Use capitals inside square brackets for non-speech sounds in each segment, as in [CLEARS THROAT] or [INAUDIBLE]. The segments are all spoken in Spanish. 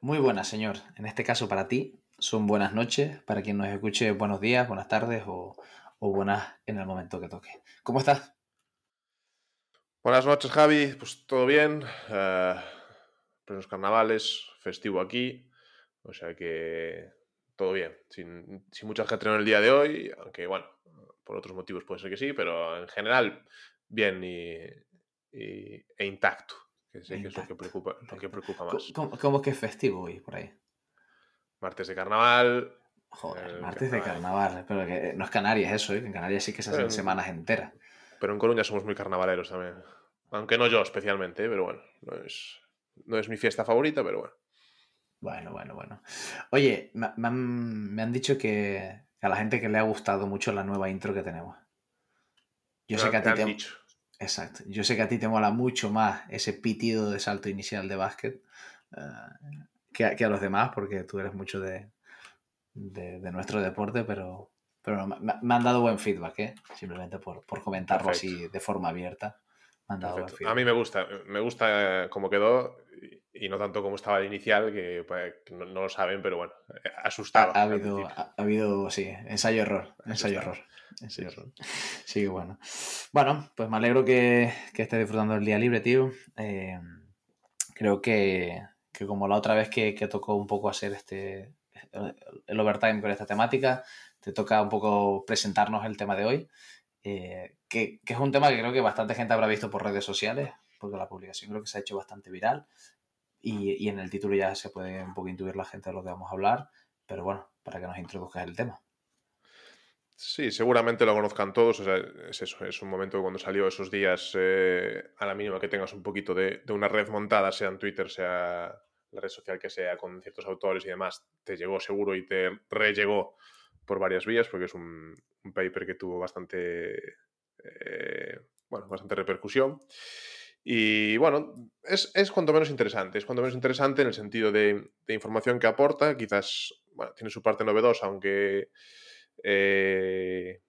Muy buenas, señor. En este caso para ti son buenas noches, para quien nos escuche buenos días, buenas tardes o, buenas en el momento que toque. ¿Cómo estás? Buenas noches, Javi. Pues todo bien. Uh, los carnavales, festivo aquí. O sea que todo bien. Sin, sin mucha gente en el día de hoy, aunque bueno, por otros motivos puede ser que sí, pero en general bien y, e intacto, que sé que es lo que preocupa, lo que preocupa más. ¿Cómo, que es festivo hoy por ahí? Martes de carnaval. Joder, martes de carnaval, pero que no es Canarias eso, ¿eh? en Canarias sí que se hacen semanas enteras. Pero en Coruña somos muy carnavaleros también. Aunque no yo especialmente, ¿eh? pero bueno, no es, no es mi fiesta favorita, pero bueno. Bueno, bueno, bueno. Oye, me, han, dicho que a la gente que le ha gustado mucho la nueva intro que tenemos. Yo sé que a ti te, dicho. Exacto. Yo sé que a ti te mola mucho más ese pitido de salto inicial de básquet eh, que, a los demás, porque tú eres mucho de, nuestro deporte, pero, pero me, han dado buen feedback, ¿eh? simplemente por, comentarlo así de forma abierta. a mí me gusta, me gusta eh, cómo quedó y no tanto como estaba el inicial, que, pues, no, lo saben, pero bueno, eh, asustaba. Ha, habido, ha, habido, sí, ensayo-error, ensayo-error. Ensayo [LAUGHS] sí, bueno. Bueno, pues me alegro que, que estés disfrutando el día libre, tío. Eh, creo que, que, como la otra vez que, que, tocó un poco hacer este el overtime con esta temática, te toca un poco presentarnos el tema de hoy, eh, que, que es un tema que creo que bastante gente habrá visto por redes sociales, porque la publicación creo que se ha hecho bastante viral. Y, en el título ya se puede un poco intuir la gente de lo que vamos a hablar, pero bueno, para que nos introduzcas el tema. Sí, seguramente lo conozcan todos. O sea, es eso, es un momento cuando salió esos días, eh, a la mínima que tengas un poquito de, una red montada, sea en Twitter, sea la red social que sea, con ciertos autores y demás, te llegó seguro y te rellegó por varias vías, porque es un, paper que tuvo bastante, eh, bueno, bastante repercusión. Y bueno, es, es, cuanto menos interesante. Es cuanto menos interesante en el sentido de, información que aporta. Quizás tiene su parte novedosa, aunque eh,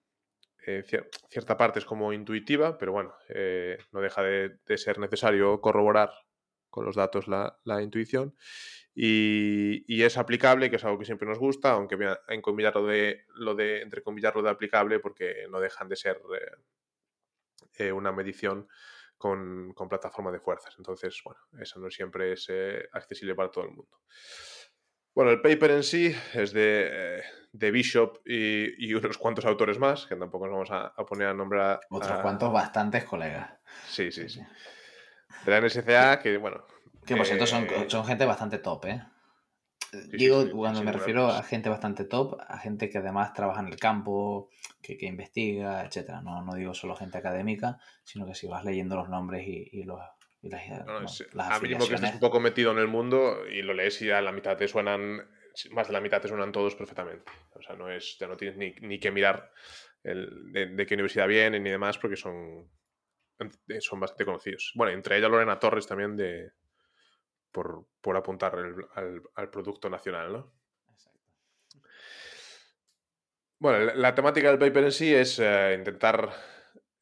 eh, cierta parte es como intuitiva, pero bueno, eh, no deja de, ser necesario corroborar con los datos la, la intuición. Y, es aplicable, que es algo que siempre nos gusta, aunque voy a lo de, lo de, lo de aplicable, porque no dejan de ser una medición con, plataforma de fuerzas. Entonces, bueno, eso no siempre es eh, accesible para todo el mundo. Bueno, el paper en sí es de, eh, de Bishop y, unos cuantos autores más, que tampoco nos vamos a, poner a nombrar. Otros cuantos, bastantes colegas. Sí, sí, sí. De la NSCA, que bueno. Que por cierto son, eh, son gente bastante top, ¿eh? Digo, cuando me refiero a gente bastante top, a gente que además trabaja en el campo, que, investiga, etcétera. No, no digo solo gente académica, sino que si vas leyendo los nombres y, los, las, A mínimo que estés un poco metido en el mundo y lo lees y a la mitad te suenan, más de la mitad te suenan todos perfectamente. O sea, no es, ya no tienes ni, ni que mirar el, de, qué universidad vienen ni demás porque son, son bastante conocidos. Bueno, entre ellas Lorena Torres también de, por, por apuntar al, al, producto nacional, ¿no? Exacto. Bueno, la, temática del paper en sí es eh, intentar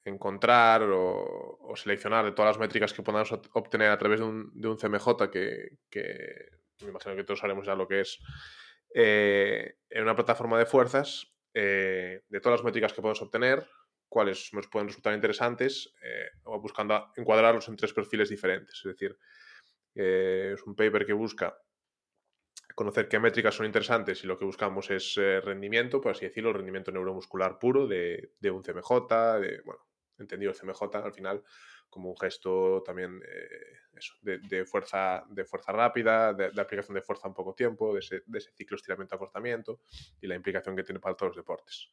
encontrar o, seleccionar de todas las métricas que podamos obtener a través de un, de un CMJ, que, que, me imagino que todos sabemos ya lo que es, eh, en una plataforma de fuerzas, eh, de todas las métricas que podemos obtener, cuáles nos pueden resultar interesantes, o buscando encuadrarlos en tres perfiles diferentes. Es decir, es un paper que busca conocer qué métricas son interesantes y lo que buscamos es eh, rendimiento, por así decirlo, rendimiento neuromuscular puro de, un CMJ, de, bueno, entendido el CMJ al final como un gesto también eh, de, fuerza, de fuerza rápida, de, aplicación de fuerza en poco tiempo, de ese, ciclo estiramiento-acortamiento y la implicación que tiene para todos los deportes.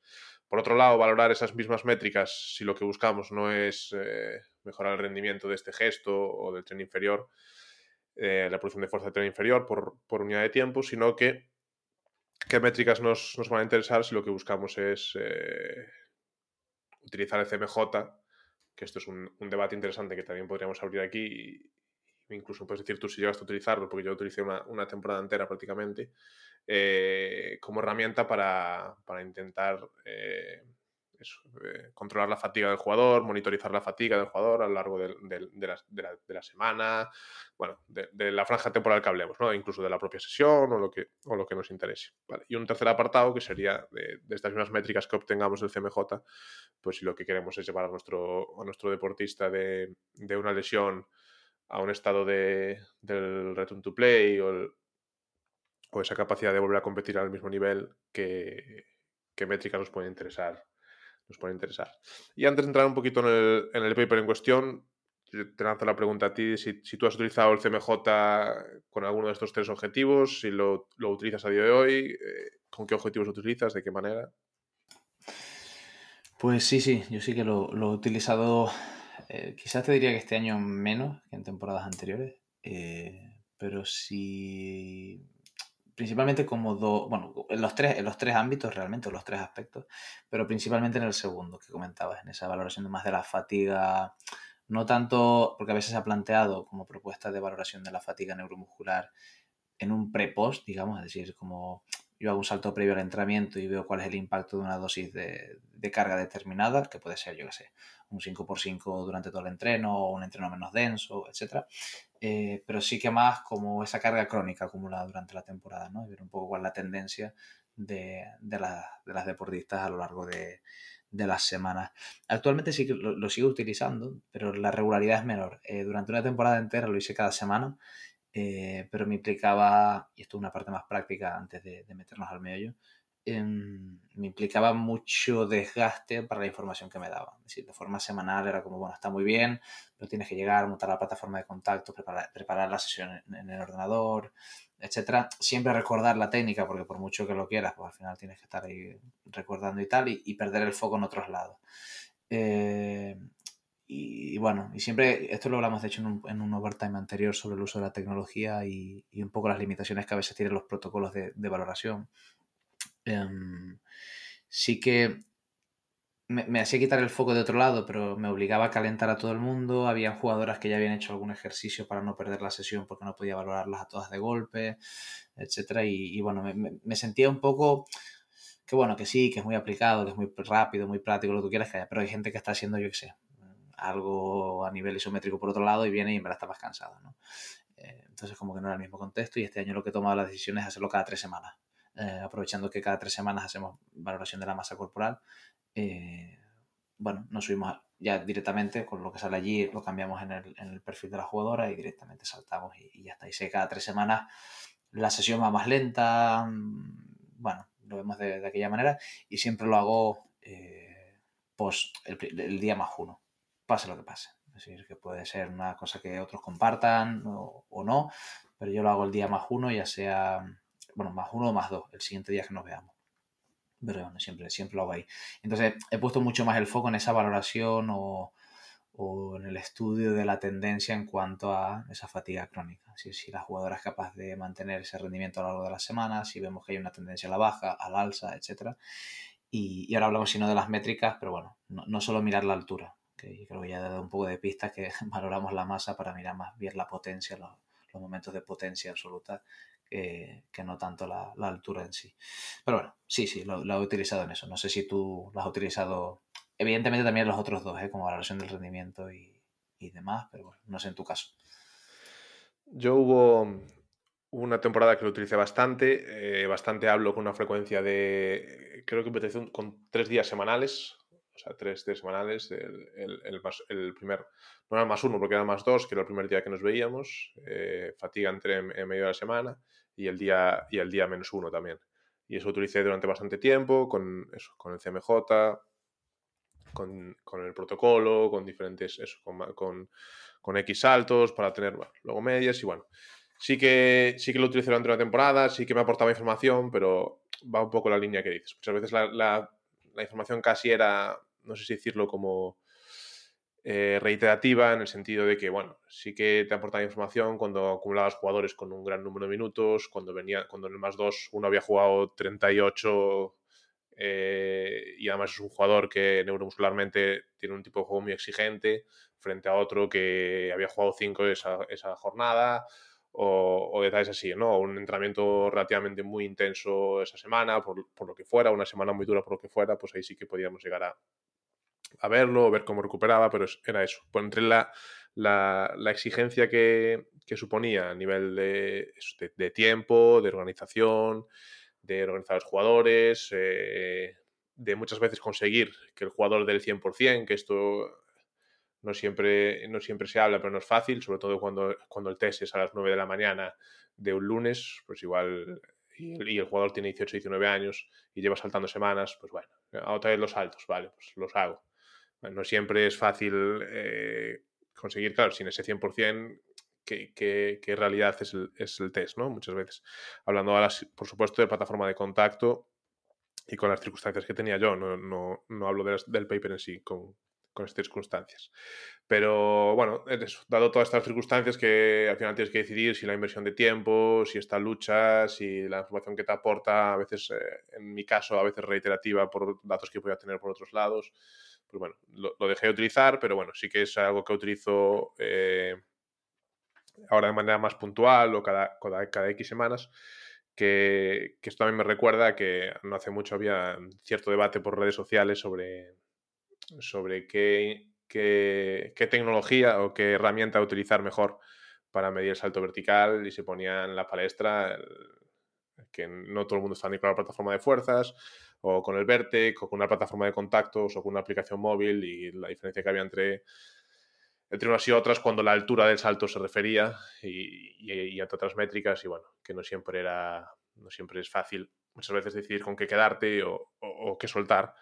Por otro lado, valorar esas mismas métricas si lo que buscamos no es eh, mejorar el rendimiento de este gesto o del tren inferior, eh, la producción de fuerza tren inferior por, por, unidad de tiempo, sino que qué métricas nos, nos, van a interesar si lo que buscamos es eh, utilizar el CMJ, que esto es un, un, debate interesante que también podríamos abrir aquí, incluso puedes decir tú si llegas a utilizarlo, porque yo utilicé una, una temporada entera prácticamente, eh, como herramienta para, para intentar eh, controlar la fatiga del jugador, monitorizar la fatiga del jugador a lo largo de, la, semana, bueno, de, la franja temporal que hablemos, ¿no? incluso de la propia sesión o lo que, o lo que nos interese. Y un tercer apartado que sería de, estas mismas métricas que obtengamos del CMJ, pues si lo que queremos es llevar a nuestro, a nuestro deportista de, una lesión a un estado de, del return to play o, o esa capacidad de volver a competir al mismo nivel que, qué métricas nos pueden interesar nos puede interesar. Y antes de entrar un poquito en el, en el paper en cuestión, te lanzo la pregunta a ti, si, si, tú has utilizado el CMJ con alguno de estos tres objetivos, si lo, lo utilizas a día de hoy, eh, con qué objetivos lo utilizas, de qué manera. Pues sí, sí, yo sí que lo, lo he utilizado, eh, quizás te diría que este año menos que en temporadas anteriores, eh, pero sí principalmente como dos, bueno, en los, tres, en los tres ámbitos realmente, los tres aspectos, pero principalmente en el segundo que comentabas, en esa valoración más de la fatiga, no tanto, porque a veces se ha planteado como propuesta de valoración de la fatiga neuromuscular en un pre-post, digamos, es decir, como yo hago un salto previo al entrenamiento y veo cuál es el impacto de una dosis de, carga determinada, que puede ser, yo qué sé, un 5x5 durante todo el entreno o un entreno menos denso, etc. Eh, pero sí que más como esa carga crónica acumulada durante la temporada, ¿no? Y ver un poco cuál es la tendencia de, de, de las deportistas a lo largo de, de las semanas. Actualmente sí que lo, sigo utilizando, pero la regularidad es menor. Eh, durante una temporada entera lo hice cada semana, eh, pero me implicaba, y esto es una parte más práctica antes de, de meternos al medio, Em, me implicaba mucho desgaste para la información que me daban. Es decir, de forma semanal era como, bueno, está muy bien, pero tienes que llegar, montar la plataforma de contacto, preparar, la sesión en, el ordenador, etcétera. Siempre recordar la técnica, porque por mucho que lo quieras, pues al final tienes que estar ahí recordando y tal, y, perder el foco en otros lados. Eh, y, bueno, y siempre, esto lo hablamos de hecho en un, en un, overtime anterior sobre el uso de la tecnología y, y, un poco las limitaciones que a veces tienen los protocolos de, de valoración. Em, sí que me, hacía quitar el foco de otro lado, pero me obligaba a calentar a todo el mundo. Habían jugadoras que ya habían hecho algún ejercicio para no perder la sesión porque no podía valorarlas a todas de golpe, etc. Y, bueno, me, sentía un poco que bueno, que sí, que es muy aplicado, que es muy rápido, muy práctico, lo que tú quieras que haya, pero hay gente que está haciendo, yo qué sé, algo a nivel isométrico por otro lado y viene y en verdad está más cansado, ¿no? Eh, entonces como que no era el mismo contexto y este año lo que he tomado la decisión es hacerlo cada tres semanas. Eh, aprovechando que cada tres semanas hacemos valoración de la masa corporal, eh, bueno, nos subimos ya directamente con lo que sale allí, lo cambiamos en el, en el perfil de la jugadora y directamente saltamos y, ya está. Y sé cada tres semanas la sesión va más lenta, mm, bueno, lo vemos de, aquella manera y siempre lo hago eh, post el, día más uno, pase lo que pase. Es decir, que puede ser una cosa que otros compartan o, o no, pero yo lo hago el día más uno, ya sea bueno, más uno o más dos, el siguiente día que nos veamos. Pero bueno, siempre, siempre lo hago ahí. Entonces, he puesto mucho más el foco en esa valoración o, o en el estudio de la tendencia en cuanto a esa fatiga crónica. Si, si la jugadora es capaz de mantener ese rendimiento a lo largo de la semana, si vemos que hay una tendencia a la baja, al alza, etc. Y, y ahora hablamos sino de las métricas, pero bueno, no, no solo mirar la altura, que creo que ya he dado un poco de pista que [LAUGHS] valoramos la masa para mirar más bien la potencia, los momentos de potencia absoluta que, no tanto la, altura en sí. Pero bueno, sí, sí, lo, he utilizado en eso. No sé si tú lo has utilizado, evidentemente también los otros dos, ¿eh? como la versión del rendimiento y, demás, pero bueno, no sé en tu caso. Yo hubo una temporada que lo utilicé bastante, eh, bastante hablo con una frecuencia de, creo que empecé con tres días semanales, o sea, tres días semanales, el, el, primer, no era más uno porque era más dos, que era el primer día que nos veíamos, eh, fatiga entre en, medio de la semana y el día, y el día menos uno también. Y eso utilicé durante bastante tiempo con, eso, con el CMJ, con, con el protocolo, con diferentes, eso, con, con, con X saltos para tener, luego medias y bueno. Sí que, sí que lo utilicé durante una temporada, sí que me aportaba información, pero va un poco la línea que dices. Muchas veces la, la, la información casi era, no sé si decirlo como eh, reiterativa en el sentido de que, bueno, sí que te aportaba información cuando acumulabas jugadores con un gran número de minutos, cuando venía, cuando en el más 2 uno había jugado 38 eh, y además es un jugador que neuromuscularmente tiene un tipo de juego muy exigente frente a otro que había jugado 5 esa, esa jornada o, detalles así, ¿no? Un entrenamiento relativamente muy intenso esa semana, por, por, lo que fuera, una semana muy dura por lo que fuera, pues ahí sí que podíamos llegar a, a verlo, ver cómo recuperaba, pero era eso. Pues entre la, la, la exigencia que, que, suponía a nivel de, de, tiempo, de organización, de organizar a los jugadores, eh, de muchas veces conseguir que el jugador del 100%, que esto no siempre, no siempre se habla, pero no es fácil, sobre todo cuando, cuando el test es a las 9 de la mañana de un lunes, pues igual, y, el jugador tiene 18, 19 años y lleva saltando semanas, pues bueno, otra vez los saltos, vale, pues los hago. No siempre es fácil eh, conseguir, claro, sin ese 100%, qué, qué, realidad es el, es test, ¿no? Muchas veces. Hablando ahora, por supuesto, de plataforma de contacto y con las circunstancias que tenía yo, no, hablo del paper en sí, con, estas circunstancias. Pero bueno, dado todas estas circunstancias que al final tienes que decidir si la inversión de tiempo, si esta lucha, si la información que te aporta, a veces, eh, en mi caso, a veces reiterativa por datos que a tener por otros lados, pues bueno, lo, dejé de utilizar, pero bueno, sí que es algo que utilizo eh, ahora de manera más puntual o cada, cada, cada X semanas. Que, que, esto también me recuerda que no hace mucho había cierto debate por redes sociales sobre, sobre qué, qué, tecnología o qué herramienta utilizar mejor para medir el salto vertical y se ponía en la palestra que no todo el mundo está ni con la plataforma de fuerzas o con el Vertec o con una plataforma de contactos o con una aplicación móvil y la diferencia que había entre, entre unas y otras cuando la altura del salto se refería y, y, a otras métricas y bueno, que no siempre era no siempre es fácil muchas veces decidir con qué quedarte o, o qué soltar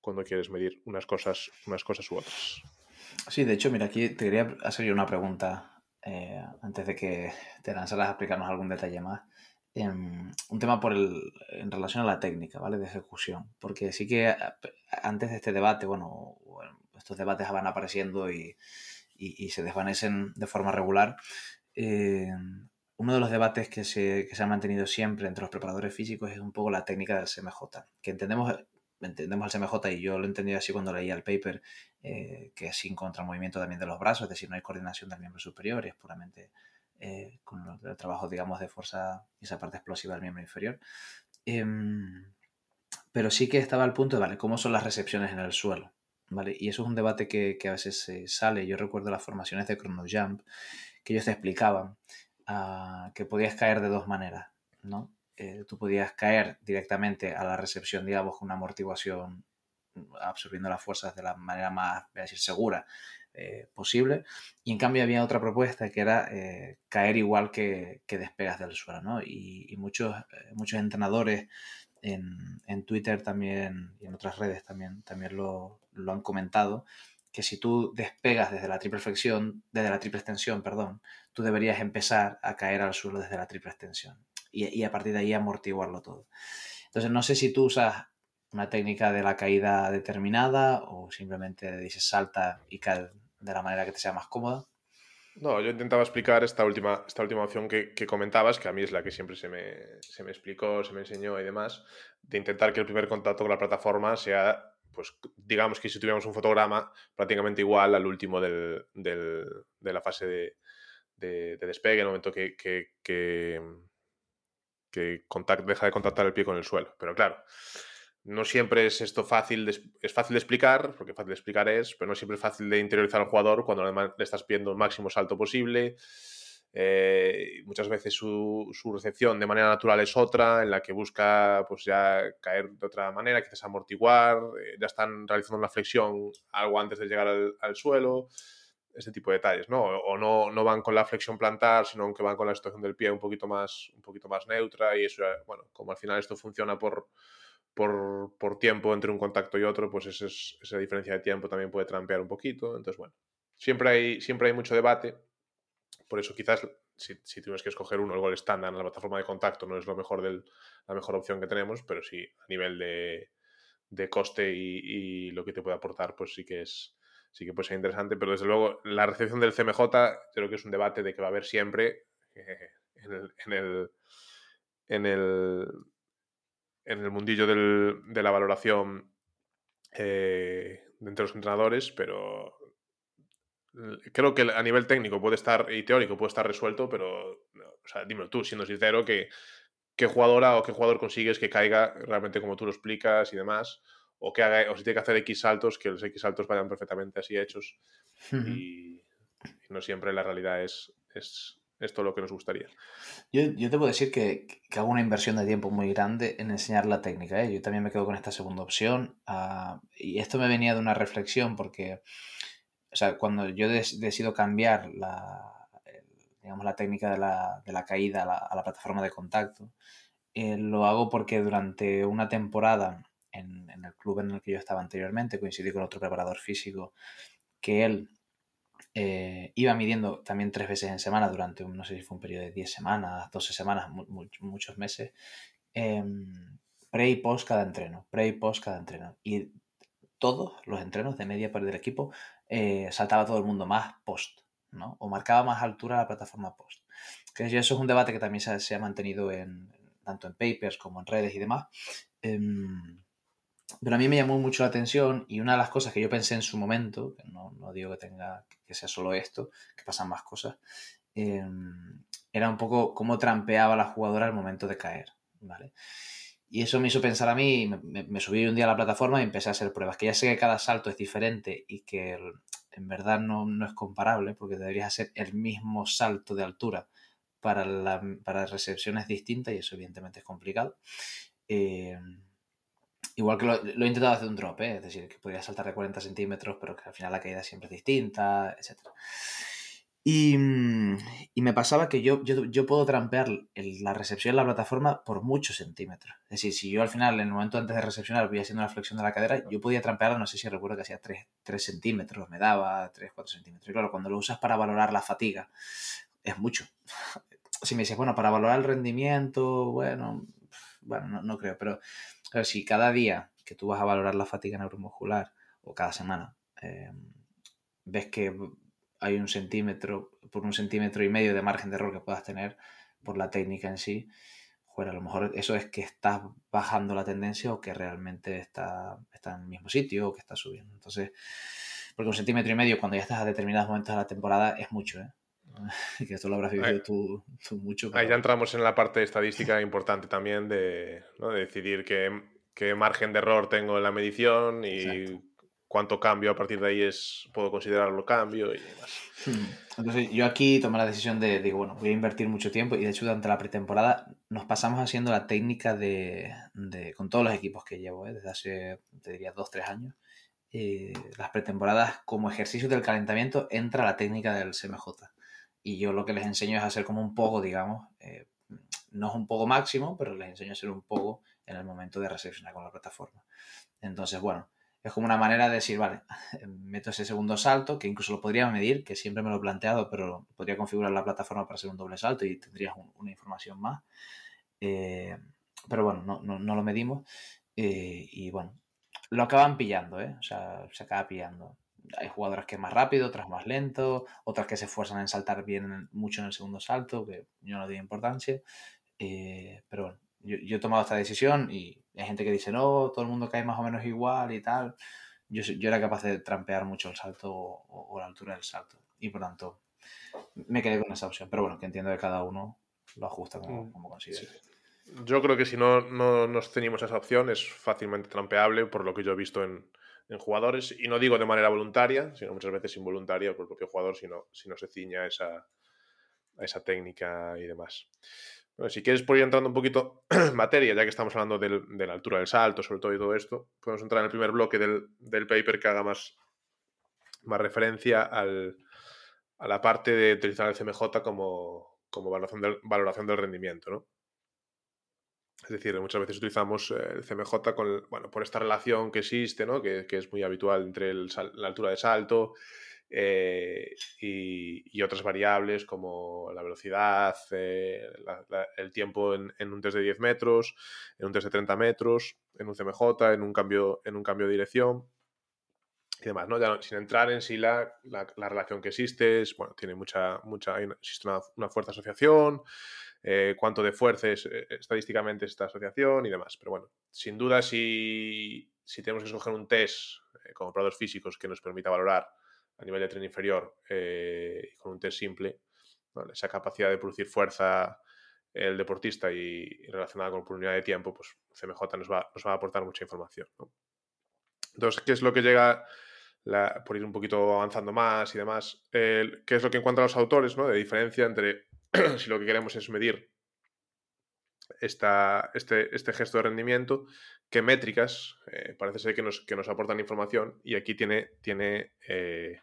cuando quieres medir unas cosas, unas cosas u otras. Sí, de hecho, mira, aquí te quería hacer yo una pregunta eh, antes de que te lanzaras a explicarnos algún detalle más. Em, un tema por el, en relación a la técnica, ¿vale? De ejecución. Porque sí que antes de este debate, bueno, estos debates van apareciendo y, y, se desvanecen de forma regular. Eh, uno de los debates que se, que se ha mantenido siempre entre los preparadores físicos es un poco la técnica del CMJ, que entendemos entendemos el CMJ y yo lo entendí así cuando leía el paper, eh, que es sin contramovimiento también de los brazos, es decir, no hay coordinación del miembro superior, es puramente eh, con el trabajo, digamos, de fuerza esa parte explosiva del miembro inferior. Em, pero sí que estaba al punto de, vale, ¿cómo son las recepciones en el suelo? ¿Vale? Y eso es un debate que, que a veces sale. Yo recuerdo las formaciones de Chrono Jump, que ellos te explicaban uh, que podías caer de dos maneras, ¿no? Eh, tú podías caer directamente a la recepción, digamos, con una amortiguación absorbiendo las fuerzas de la manera más, voy a decir, segura eh, posible. Y en cambio había otra propuesta que era eh, caer igual que, despegas del suelo, ¿no? Y, muchos, muchos entrenadores en, en, Twitter también y en otras redes también, también lo, lo, han comentado, que si tú despegas desde la triple flexión, desde la triple extensión, perdón, tú deberías empezar a caer al suelo desde la triple extensión y, a partir de ahí amortiguarlo todo. Entonces, no sé si tú usas una técnica de la caída determinada o simplemente dices salta y cae de la manera que te sea más cómoda. No, yo intentaba explicar esta última, esta última opción que, comentabas, que a mí es la que siempre se me, se me, explicó, se me enseñó y demás, de intentar que el primer contacto con la plataforma sea, pues digamos que si tuviéramos un fotograma prácticamente igual al último del, del, de la fase de, de, despegue, en el momento que, que que deja de contactar el pie con el suelo. Pero claro, no siempre es esto fácil, de, es fácil de explicar, porque fácil de explicar es, pero no siempre es fácil de interiorizar al jugador cuando además le estás pidiendo el máximo salto posible. Eh, muchas veces su, recepción de manera natural es otra, en la que busca pues ya caer de otra manera, quizás amortiguar, eh, ya están realizando una flexión algo antes de llegar al suelo ese tipo de detalles, ¿no? O no, no van con la flexión plantar, sino que van con la situación del pie un poquito más, un poquito más neutra y eso, bueno, como al final esto funciona por, por, por tiempo entre un contacto y otro, pues esa diferencia de tiempo también puede trampear un poquito. Entonces, bueno, siempre hay, siempre hay mucho debate. Por eso quizás si, si tienes que escoger uno, el gol estándar en la plataforma de contacto no es lo mejor del, la mejor opción que tenemos, pero sí a nivel de, de coste y, y, lo que te puede aportar, pues sí que es, sí que puede ser interesante, pero desde luego la recepción del CMJ creo que es un debate de que va a haber siempre [LAUGHS] en, el, en, el, en, el, mundillo del, de la valoración eh, entre los entrenadores, pero creo que a nivel técnico puede estar y teórico puede estar resuelto, pero, o sea, dímelo tú, siendo sincero, que qué jugadora o qué jugador consigues que caiga realmente como tú lo explicas y demás, o que haga, o si tiene que hacer X saltos, que los X saltos vayan perfectamente así hechos. y, no siempre la realidad es, es, esto lo que nos gustaría. Yo, yo te puedo decir que, que, hago una inversión de tiempo muy grande en enseñar la técnica. ¿eh? Yo también me quedo con esta segunda opción. Uh, y esto me venía de una reflexión porque, o sea, cuando yo decido cambiar la, digamos, la técnica de la, de la caída a la, a la, plataforma de contacto, eh, lo hago porque durante una temporada en, en, el club en el que yo estaba anteriormente, coincidí con otro preparador físico, que él eh, iba midiendo también tres veces en semana durante, no sé si fue un periodo de 10 semanas, 12 semanas, mu muchos meses, eh, pre y post cada entreno, pre y post cada entreno. Y todos los entrenos de media parte del equipo eh, saltaba todo el mundo más post, ¿no? O marcaba más altura la plataforma post. Que eso es un debate que también se, se ha mantenido en, tanto en papers como en redes y demás. Em, pero a mí me llamó mucho la atención y una de las cosas que yo pensé en su momento, no, no digo que tenga que sea solo esto, que pasan más cosas, eh, era un poco cómo trampeaba la jugadora al momento de caer, ¿vale? Y eso me hizo pensar a mí, me, subí un día a la plataforma y empecé a hacer pruebas, que ya sé que cada salto es diferente y que en verdad no, no es comparable, porque deberías hacer el mismo salto de altura para, la, para recepciones distintas y eso evidentemente es complicado. Eh, Igual que lo, lo, he intentado hacer un drop, ¿eh? es decir, que podría saltar de 40 centímetros, pero que al final la caída siempre es distinta, etc. Y, y me pasaba que yo, yo, yo puedo trampear el, la recepción en la plataforma por muchos centímetros. Es decir, si yo al final, en el momento antes de recepcionar, voy haciendo la flexión de la cadera, yo podía trampearla, no sé si recuerdo que hacía 3, 3 centímetros, me daba 3, 4 centímetros. Y claro, cuando lo usas para valorar la fatiga, es mucho. Si me dices, bueno, para valorar el rendimiento, bueno, bueno, no, no creo, pero pero si cada día que tú vas a valorar la fatiga neuromuscular o cada semana eh, ves que hay un centímetro, por un centímetro y medio de margen de error que puedas tener por la técnica en sí, a lo mejor eso es que estás bajando la tendencia o que realmente está, está en el mismo sitio o que está subiendo. Entonces, porque un centímetro y medio cuando ya estás a determinados momentos de la temporada es mucho, ¿eh? [LAUGHS] que esto lo habrás vivido tú, tú, mucho. Pero... Ahí ya entramos en la parte estadística importante también de, ¿no? de decidir qué, qué, margen de error tengo en la medición y Exacto. cuánto cambio a partir de ahí es puedo considerarlo cambio y demás. Hmm. Entonces yo aquí tomé la decisión de, digo, bueno, voy a invertir mucho tiempo y de hecho durante la pretemporada nos pasamos haciendo la técnica de, de con todos los equipos que llevo, ¿eh? desde hace, te diría, dos, tres años. Eh, las pretemporadas como ejercicio del calentamiento entra la técnica del CMJ y yo lo que les enseño es hacer como un poco, digamos, eh, no es un poco máximo, pero les enseño a hacer un poco en el momento de recepcionar con la plataforma. Entonces, bueno, es como una manera de decir, vale, [LAUGHS] meto ese segundo salto, que incluso lo podría medir, que siempre me lo he planteado, pero podría configurar la plataforma para hacer un doble salto y tendrías un, una información más. Eh, pero bueno, no, no, no lo medimos. Eh, y bueno, lo acaban pillando, ¿eh? O sea, se acaba pillando hay jugadoras que es más rápido, otras más lento, otras que se esfuerzan en saltar bien mucho en el segundo salto, que yo no doy importancia. Eh, pero bueno, yo, yo, he tomado esta decisión y hay gente que dice, no, todo el mundo cae más o menos igual y tal. Yo, yo era capaz de trampear mucho el salto o, o, la altura del salto. Y por tanto, me quedé con esa opción. Pero bueno, que entiendo que cada uno lo ajusta como, mm, como considere. Sí. Yo creo que si no, no nos teníamos esa opción es fácilmente trampeable por lo que yo he visto en, en jugadores, y no digo de manera voluntaria, sino muchas veces involuntaria por el propio jugador si no, si no se ciña a esa, a esa técnica y demás. Bueno, si quieres por ir entrando un poquito [CLEARS THROAT] en materia, ya que estamos hablando del, de la altura del salto, sobre todo y todo esto, podemos entrar en el primer bloque del, del paper que haga más, más referencia al, a la parte de utilizar el CMJ como, como valoración, del, valoración del rendimiento. ¿no? Es decir, muchas veces utilizamos eh, el CMJ con, bueno, por esta relación que existe, ¿no? que, que es muy habitual entre el, la altura de salto eh, y, y, otras variables como la velocidad, eh, la, la, el tiempo en, en, un test de 10 metros, en un test de 30 metros, en un CMJ, en un cambio, en un cambio de dirección y demás, ¿no? Ya, sin entrar en sí la, la, relación que existe, es, bueno, tiene mucha, mucha, existe una, una fuerte asociación, eh, cuánto de fuerza es eh, estadísticamente esta asociación y demás. Pero bueno, sin duda, si, si tenemos que escoger un test eh, como operadores físicos que nos permita valorar a nivel de tren inferior con un test simple, esa capacidad de producir fuerza el deportista y, relacionada con la unidad de tiempo, pues CMJ nos va, nos va a aportar mucha información. Entonces, ¿qué es lo que llega, por ir un poquito avanzando más y demás, ¿qué es lo que encuentran los autores ¿no? de diferencia entre [CLEARS THROAT] si lo que queremos es medir esta, este, este gesto de rendimiento, qué métricas eh, parece ser que nos, que nos, aportan información y aquí tiene, tiene eh,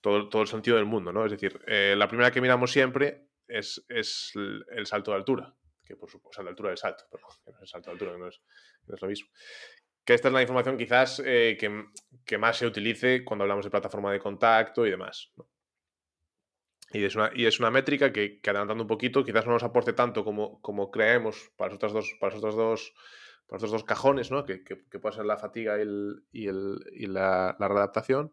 todo, todo, el sentido del mundo, ¿no? Es decir, eh, la primera que miramos siempre es, es el, salto de altura, que por supuesto, la altura del salto, perdón, que no es el salto de altura, que no es, lo mismo que esta es la información quizás eh, que, más se utilice cuando hablamos de plataforma de contacto y demás. Y, es una, y es una métrica que, adelantando un poquito, quizás no nos aporte tanto como, como creemos para los otros dos, para los dos, para dos cajones, ¿no? que, que, puede ser la fatiga y, el, y, el, y la, la, readaptación,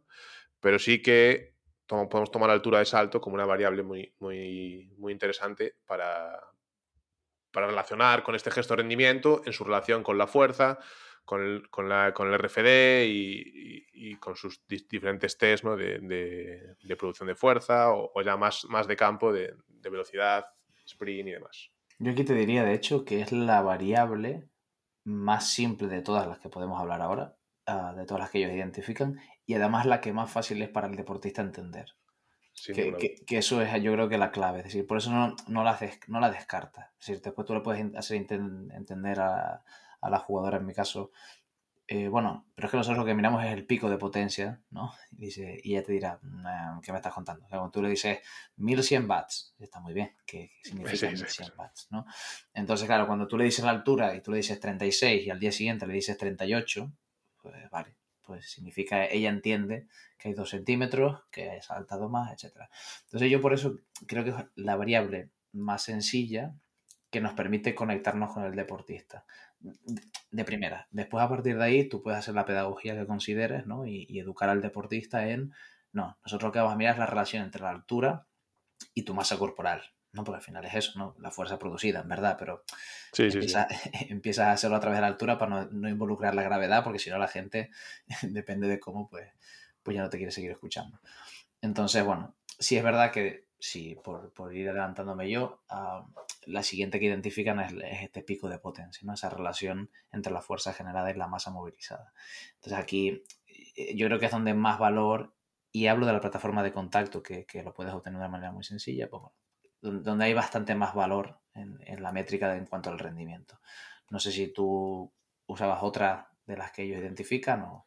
pero sí que podemos tomar la altura de salto como una variable muy, muy, muy interesante para, para relacionar con este gesto de rendimiento en su relación con la fuerza, con el, con la, con el RFD y, con sus diferentes test de, producción de fuerza o, ya más, más de campo de, velocidad, sprint y demás. Yo aquí te diría, de hecho, que es la variable más simple de todas las que podemos hablar ahora, ah, de todas las que ellos identifican, y además la que más fácil es para el deportista entender. Que, eso es yo creo que la clave, es decir, por eso no, no, la, no la descartas. Es decir, después tú le puedes hacer entender a, a la jugadora en mi caso. Eh, bueno, pero es que nosotros lo que miramos es el pico de potencia, ¿no? Y, dice, y ella te dirá, ¿qué me estás contando? cuando tú le dices 1100 watts, está muy bien, ¿qué significa 1100 watts, ¿no? Entonces, claro, cuando tú le dices la altura y tú le dices 36 y al día siguiente le dices 38, pues vale, pues significa, ella entiende que hay 2 centímetros, que ha saltado más, etc. Entonces yo por eso creo que es la variable más sencilla que nos permite conectarnos con el deportista de primera. Después, a partir de ahí, tú puedes hacer la pedagogía que consideres, ¿no? Y, educar al deportista en, no, nosotros lo que vamos a mirar es la relación entre la altura y tu masa corporal, ¿no? Porque al final es eso, ¿no? La fuerza producida, en verdad, pero sí, empieza, [LAUGHS] a hacerlo a través de la altura para no, involucrar la gravedad, porque si no la gente, [LAUGHS] depende de cómo, pues, pues ya no te quiere seguir escuchando. Entonces, bueno, sí es verdad que sí, por, ir adelantándome yo, ah, la siguiente que identifican es, este pico de potencia, ¿no? esa relación entre la fuerza generada y la masa movilizada. Entonces aquí eh, yo creo que es donde más valor, y hablo de la plataforma de contacto, que, lo puedes obtener de manera muy sencilla, pues donde hay bastante más valor en, en la métrica en cuanto al rendimiento. No sé si tú usabas otra de las que ellos identifican o...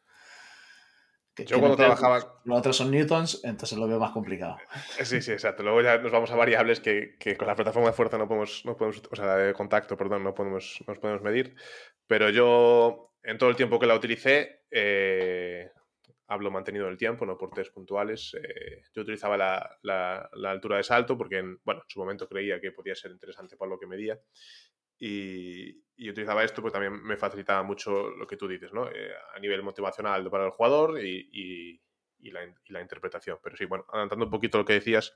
Yo cuando trabajaba. Los otros son newtons, entonces lo veo más complicado. Eh, sí, sí, exacto. Luego ya nos vamos a variables que, con la plataforma de fuerza no podemos, no podemos, o sea, de contacto, perdón, no podemos, nos podemos medir. Pero yo, en todo el tiempo que la utilicé, eh, hablo mantenido el tiempo, no por test puntuales. Eh, yo utilizaba la, la, la, altura de salto porque, en, bueno, en su momento creía que podía ser interesante para lo que medía y, utilizaba esto, pues también me facilitaba mucho lo que tú dices, ¿no? Eh, a nivel motivacional para el jugador y, la, interpretación. Pero sí, bueno, adelantando un poquito lo que decías,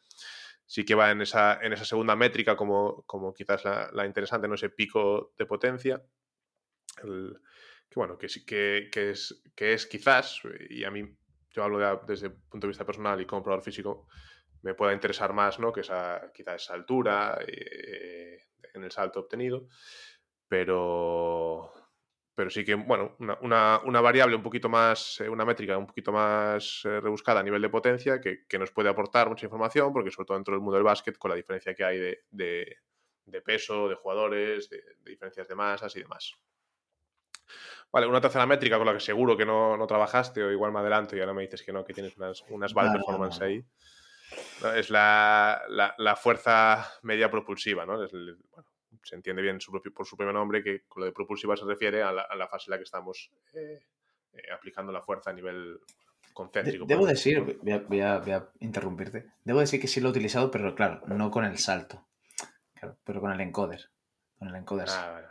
sí que va en esa, en esa segunda métrica como, como quizás la, interesante, ¿no? Ese pico de potencia. que bueno, que, que, que, es, que es quizás, y a mí, yo hablo desde el punto de vista personal y como probador físico, me pueda interesar más, ¿no? Que esa, quizás esa altura, eh, en el salto obtenido, pero, pero sí que, bueno, una, una, variable un poquito más, eh, una métrica un poquito más eh, rebuscada a nivel de potencia que, que, nos puede aportar mucha información, porque sobre todo dentro del mundo del básquet, con la diferencia que hay de, de, de peso, de jugadores, de, diferencias de masas y demás. Vale, una tercera métrica con la que seguro que no, no, trabajaste o igual más adelante y ahora me dices que no, que tienes unas, unas val performance ahí. Es la, la, fuerza media propulsiva, ¿no? se entiende bien por su propio nombre que con lo de propulsiva se refiere a la, fase en la que estamos eh, eh, aplicando la fuerza a nivel concéntrico. debo decir, voy a, interrumpirte, debo decir que sí lo he utilizado, pero claro, no con el salto, pero con el encoder. Con el encoder. Ah,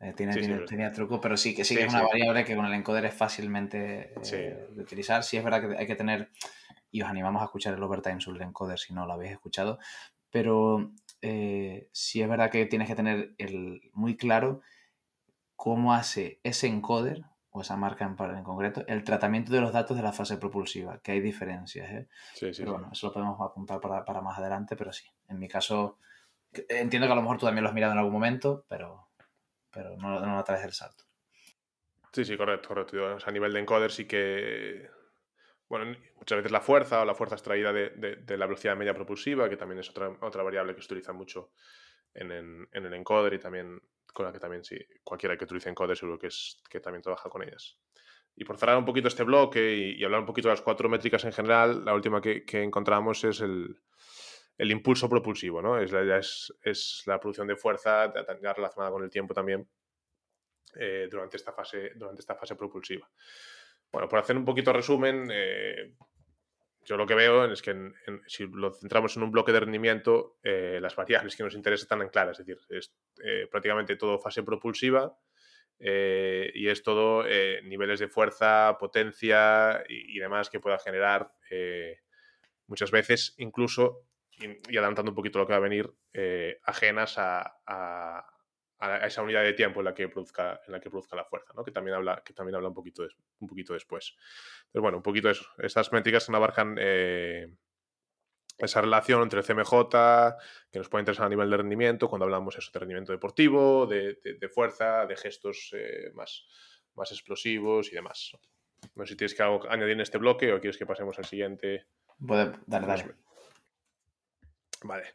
eh, tiene, tenía truco, pero sí que sí, que es una variable que con el encoder es fácilmente de utilizar. Sí es verdad que hay que tener y os animamos a escuchar el Overtime sobre el encoder si no lo habéis escuchado. Pero eh, sí es verdad que tienes que tener el, muy claro cómo hace ese encoder o esa marca en, en, concreto, el tratamiento de los datos de la fase propulsiva, que hay diferencias. ¿eh? Sí, sí, pero bueno, eso lo podemos apuntar para, para, más adelante, pero sí, en mi caso, entiendo que a lo mejor tú también lo has mirado en algún momento, pero, pero no, no a través del salto. Sí, sí, correcto, correcto. a nivel de encoder sí que, bueno, muchas veces la fuerza o la fuerza extraída de, de, la velocidad media propulsiva, que también es otra, otra variable que se utiliza mucho en, en, el encoder y también con la que también sí, cualquiera que utilice encoder seguro que, es, que también trabaja con ellas. Y por cerrar un poquito este bloque y, hablar un poquito de las cuatro métricas en general, la última que, encontramos es el, el, impulso propulsivo, ¿no? Es la, es, es la producción de fuerza relacionada con el tiempo también eh, durante, esta fase, durante esta fase propulsiva. Bueno, por hacer un poquito resumen, eh, yo lo que veo es que si lo centramos en un bloque de rendimiento, eh, las variables que nos interesan están en claras, es decir, es eh, prácticamente todo fase propulsiva y es todo niveles de fuerza, potencia y, demás que pueda generar muchas veces, incluso, y, adelantando un poquito lo que va a venir, ajenas a esa unidad de tiempo en la que produzca, en la, que produzca la fuerza, ¿no? que, también habla, que también habla un poquito, un poquito después. Pero bueno, un poquito eso. Estas métricas que abarcan eh, esa relación entre el CMJ, que nos puede interesar a nivel de rendimiento, cuando hablamos eso, de rendimiento deportivo, de, de, fuerza, de gestos eh, más, más explosivos y demás. No sé si tienes que algo añadir en este bloque o quieres que pasemos al siguiente. Puede, dale, dale. Vale.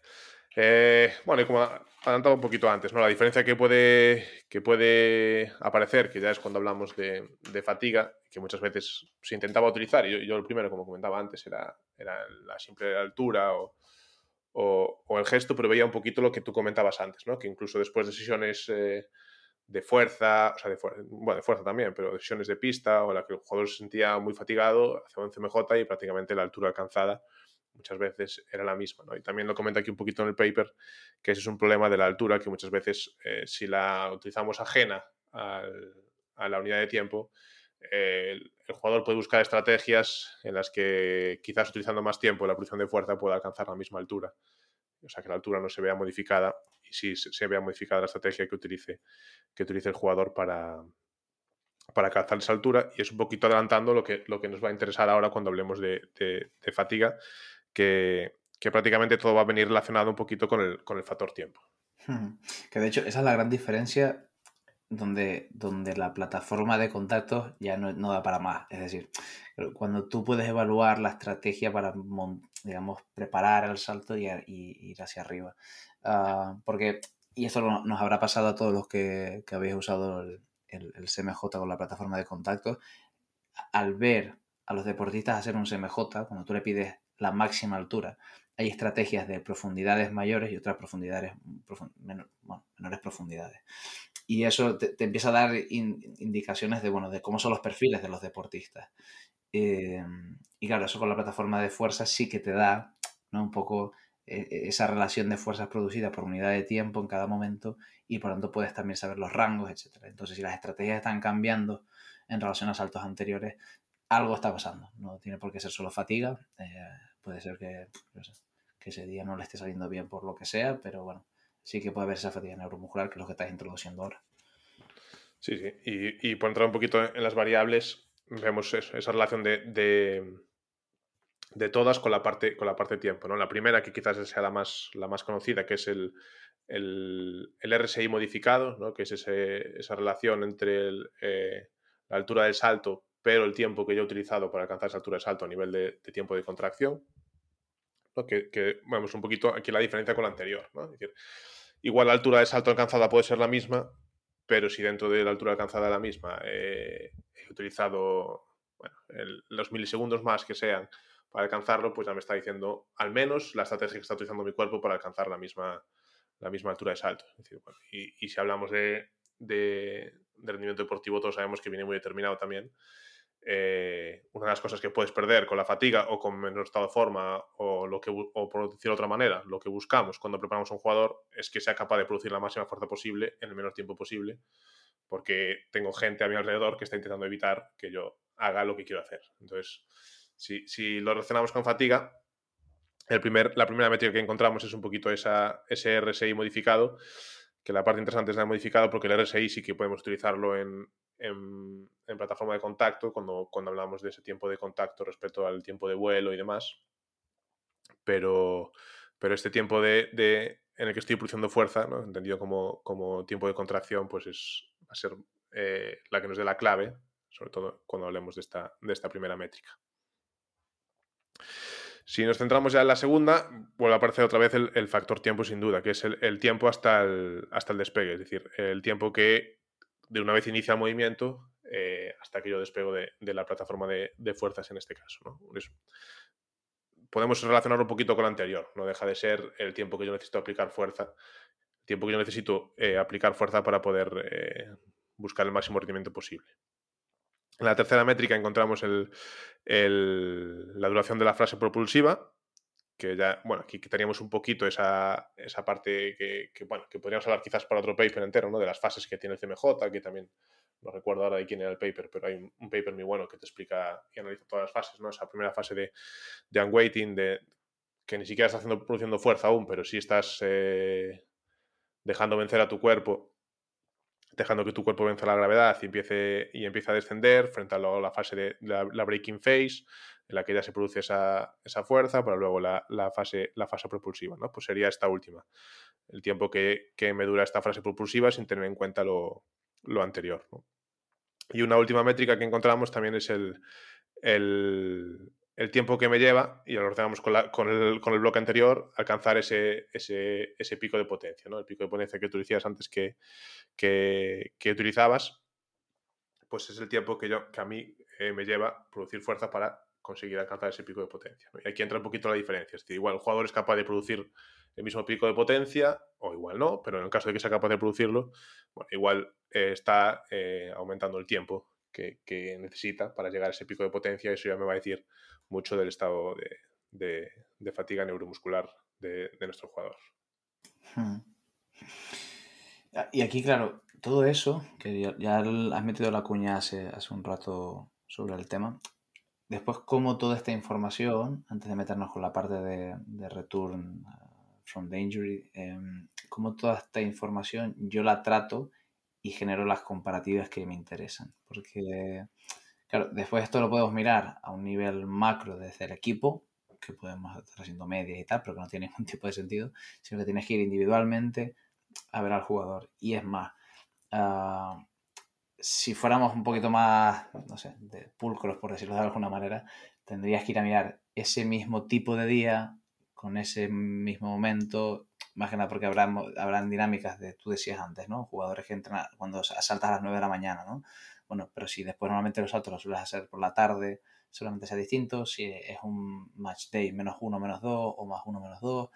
Eh, bueno, y como adelantaba un poquito antes, ¿no? La diferencia que puede, que puede aparecer, que ya es cuando hablamos de, fatiga, que muchas veces se intentaba utilizar, y yo, yo, el primero, como comentaba antes, era, la simple altura o, el gesto, pero veía un poquito lo que tú comentabas antes, ¿no? Que incluso después de sesiones eh, de fuerza, o sea, de, bueno, de fuerza también, pero de de pista, o la que el jugador se sentía muy fatigado, hacía un CMJ y prácticamente la altura alcanzada muchas veces era la misma. ¿no? Y también lo comenta aquí un poquito en el paper, que ese es un problema de la altura, que muchas veces eh, si la utilizamos ajena al, a la unidad de tiempo, eh, el, jugador puede buscar estrategias en las que quizás utilizando más tiempo la producción de fuerza pueda alcanzar la misma altura. O sea, que la altura no se vea modificada y sí se vea modificada la estrategia que utilice, que utilice el jugador para, para alcanzar esa altura y es un poquito adelantando lo que, lo que nos va a interesar ahora cuando hablemos de, de fatiga, que, prácticamente todo va a venir relacionado un poquito con el, con el factor tiempo. Que de hecho esa es la gran diferencia donde, donde la plataforma de contactos ya no, da para más. Es decir, cuando tú puedes evaluar la estrategia para, digamos, preparar el salto y, ir hacia arriba. Ah, porque, y esto nos habrá pasado a todos los que, que habéis usado el, el, el, CMJ con la plataforma de contactos, al ver a los deportistas hacer un CMJ, cuando tú le pides la máxima altura. Hay estrategias de profundidades mayores y otras profundidades, menores profundidades. Y eso te, empieza a dar indicaciones de, bueno, de cómo son los perfiles de los deportistas. Eh, y claro, eso con la plataforma de fuerzas sí que te da ¿no? un poco eh, esa relación de fuerzas producidas por unidad de tiempo en cada momento y por lo tanto puedes también saber los rangos, etc. Entonces, si las estrategias están cambiando en relación a saltos anteriores, algo está pasando. No tiene por qué ser solo fatiga. Eh, puede ser que, ese día no le esté saliendo bien por lo que sea, pero bueno, sí que puede haber esa fatiga neuromuscular, que es lo que estás introduciendo ahora. Sí, sí. Y, y por entrar un poquito en las variables, vemos esa relación de, de, todas con la parte con la parte tiempo. ¿no? La primera, que quizás sea la más, la más conocida, que es el, el, el RSI modificado, ¿no? que es ese, esa relación entre eh, la altura del salto pero el tiempo que yo he utilizado para alcanzar esa altura es alto a nivel de, tiempo de contracción. Que, que, vemos un poquito aquí la diferencia con la anterior. igual la altura de salto alcanzada puede ser la misma, pero si dentro de la altura alcanzada la misma eh, he utilizado los milisegundos más que sean para alcanzarlo, pues ya me está diciendo al menos la estrategia que está utilizando mi cuerpo para alcanzar la misma, la misma altura de salto. y, si hablamos de, rendimiento deportivo, todos sabemos que viene muy determinado también eh, una de las cosas que puedes perder con la fatiga o con menor estado de forma o, lo que, o por decir de otra manera, lo que buscamos cuando preparamos un jugador es que sea capaz de producir la máxima fuerza posible en el menor tiempo posible, porque tengo gente a mi alrededor que está intentando evitar que yo haga lo que quiero hacer. Entonces, si, si lo relacionamos con fatiga, el primer, la primera métrica que encontramos es un poquito esa, ese RSI modificado, que la parte interesante es la modificado porque el RSI sí que podemos utilizarlo en, en, plataforma de contacto cuando, cuando hablamos de ese tiempo de contacto respecto al tiempo de vuelo y demás. Pero, pero este tiempo de, de en el que estoy produciendo fuerza, ¿no? entendido como, como, tiempo de contracción, pues es, va a ser eh, la que nos dé la clave, sobre todo cuando hablemos de esta, de esta primera métrica. Si nos centramos ya en la segunda, vuelve a aparecer otra vez el, factor tiempo sin duda, que es el, tiempo hasta el, hasta el despegue, es decir, el tiempo que de una vez inicia el movimiento eh, hasta que yo despego de, la plataforma de, fuerzas en este caso. podemos relacionarlo un poquito con lo anterior, no deja de ser el tiempo que yo necesito aplicar fuerza, el tiempo que yo necesito eh, aplicar fuerza para poder eh, buscar el máximo rendimiento posible. En la tercera métrica encontramos la duración de la frase propulsiva, que ya, bueno, aquí quitaríamos un poquito esa, esa parte que, bueno, que podríamos hablar quizás para otro paper entero, ¿no? De las fases que tiene el CMJ, que también no recuerdo ahora de quién era el paper, pero hay un, paper muy bueno que te explica y analiza todas las fases, ¿no? Esa primera fase de, de unweighting, de, que ni siquiera estás haciendo, produciendo fuerza aún, pero sí estás eh, dejando vencer a tu cuerpo dejando que tu cuerpo venza la gravedad y empiece, y a descender frente a la fase de la, breaking phase, en la que ya se produce esa, fuerza, para luego la, fase, la fase propulsiva, ¿no? Pues sería esta última, el tiempo que, me dura esta fase propulsiva sin tener en cuenta lo, anterior, Y una última métrica que encontramos también es el, el tiempo que me lleva, y lo ordenamos con, con, el, con el, bloque anterior, alcanzar ese, ese, ese, pico de potencia, ¿no? El pico de potencia que tú antes que, que, utilizabas, pues es el tiempo que, yo, que a mí eh, me lleva producir fuerza para conseguir alcanzar ese pico de potencia. Y aquí entra un poquito la diferencia. Es igual el jugador es capaz de producir el mismo pico de potencia, o igual no, pero en el caso de que sea capaz de producirlo, bueno, igual eh, está eh, aumentando el tiempo que, necesita para llegar a ese pico de potencia. Eso ya me va a decir mucho del estado de, fatiga neuromuscular de, nuestro jugador. Hmm. Y aquí, claro, todo eso, que ya, has metido la cuña hace, hace un rato sobre el tema, después cómo toda esta información, antes de meternos con la parte de, return uh, from the injury, em, cómo toda esta información yo la trato y genero las comparativas que me interesan. Porque Claro, después esto lo podemos mirar a un nivel macro desde el equipo, que podemos estar haciendo medias y tal, pero que no tiene [LAUGHS] ningún tipo de sentido, sino que tienes que ir individualmente a ver al jugador. Y es más, ah, si fuéramos un poquito más, no sé, de pulcros, por decirlo de alguna manera, tendrías que ir a mirar ese mismo tipo de día, con ese mismo momento, más que nada porque habrá, habrán dinámicas de, tú decías antes, ¿no? Jugadores que entran cuando saltas a las 9 de la mañana, ¿no? Bueno, pero si después normalmente los saltos los sueles hacer por la tarde, solamente sea distinto, si es un match day menos uno, menos dos, o más uno, menos dos.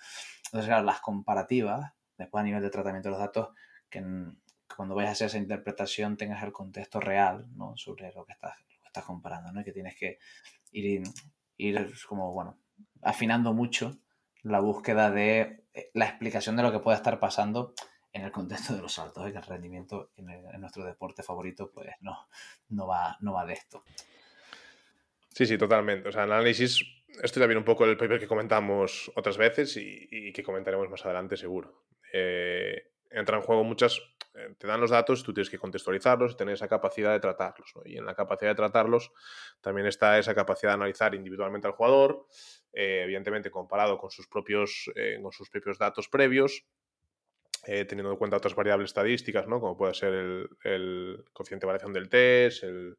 Entonces, claro, las comparativas, después a nivel de tratamiento de los datos, que, cuando vayas a hacer esa interpretación tengas el contexto real, ¿no? Sobre lo que estás, estás comparando, ¿no? Y que tienes que ir, ir como, bueno, afinando mucho la búsqueda de eh, la explicación de lo que puede estar pasando en el contexto de los saltos, ¿eh? que el rendimiento en, nuestro deporte favorito pues no, no, va, no va de esto. Sí, sí, totalmente. O sea, el análisis, esto ya viene un poco el paper que comentamos otras veces y, que comentaremos más adelante seguro. Eh, entra en juego muchas, te dan los datos, tú tienes que contextualizarlos y tener esa capacidad de tratarlos. Y en la capacidad de tratarlos también está esa capacidad de analizar individualmente al jugador, evidentemente comparado con sus propios, con sus propios datos previos eh, teniendo en cuenta otras variables estadísticas, ¿no? como puede ser el, coeficiente de variación del test, el,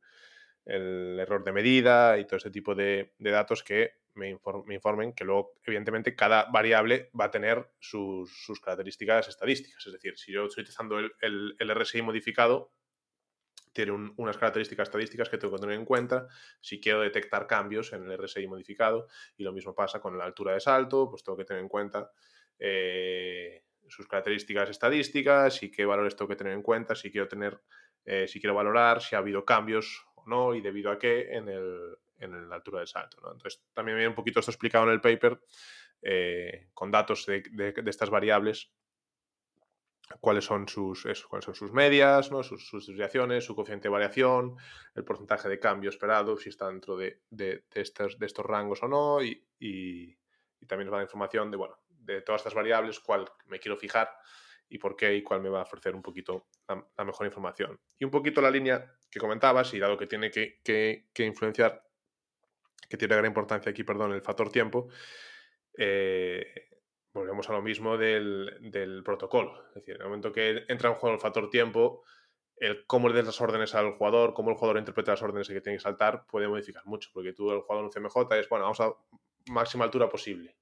error de medida y todo ese tipo de, datos que me, informen que luego, evidentemente, cada variable va a tener sus, características estadísticas. Es decir, si yo estoy utilizando el, RSI modificado, tiene unas características estadísticas que tengo que tener en cuenta si quiero detectar cambios en el RSI modificado. Y lo mismo pasa con la altura de salto, pues tengo que tener en cuenta eh, sus características estadísticas y qué valores tengo que tener en cuenta si quiero tener, eh, si quiero valorar si ha habido cambios o no y debido a qué en, el, en la altura del salto. Entonces, también viene un poquito esto explicado en el paper eh, con datos de, estas variables cuáles son sus, cuáles son sus medias, ¿no? sus, desviaciones, su coeficiente de variación, el porcentaje de cambio esperado, si está dentro de, estos, rangos o no, y, también nos da información de, bueno, de todas estas variables, cuál me quiero fijar y por qué y cuál me va a ofrecer un poquito la, mejor información. Y un poquito la línea que comentabas, y dado que tiene que, influenciar, que tiene gran importancia aquí, perdón, el factor tiempo, eh, volvemos a lo mismo del, protocolo. Es decir, en el momento que entra en juego el factor tiempo, el cómo le des las órdenes al jugador, cómo el jugador interpreta las órdenes que tiene que saltar, puede modificar mucho, porque tú, el jugador en un CMJ, es, bueno, vamos a máxima altura posible.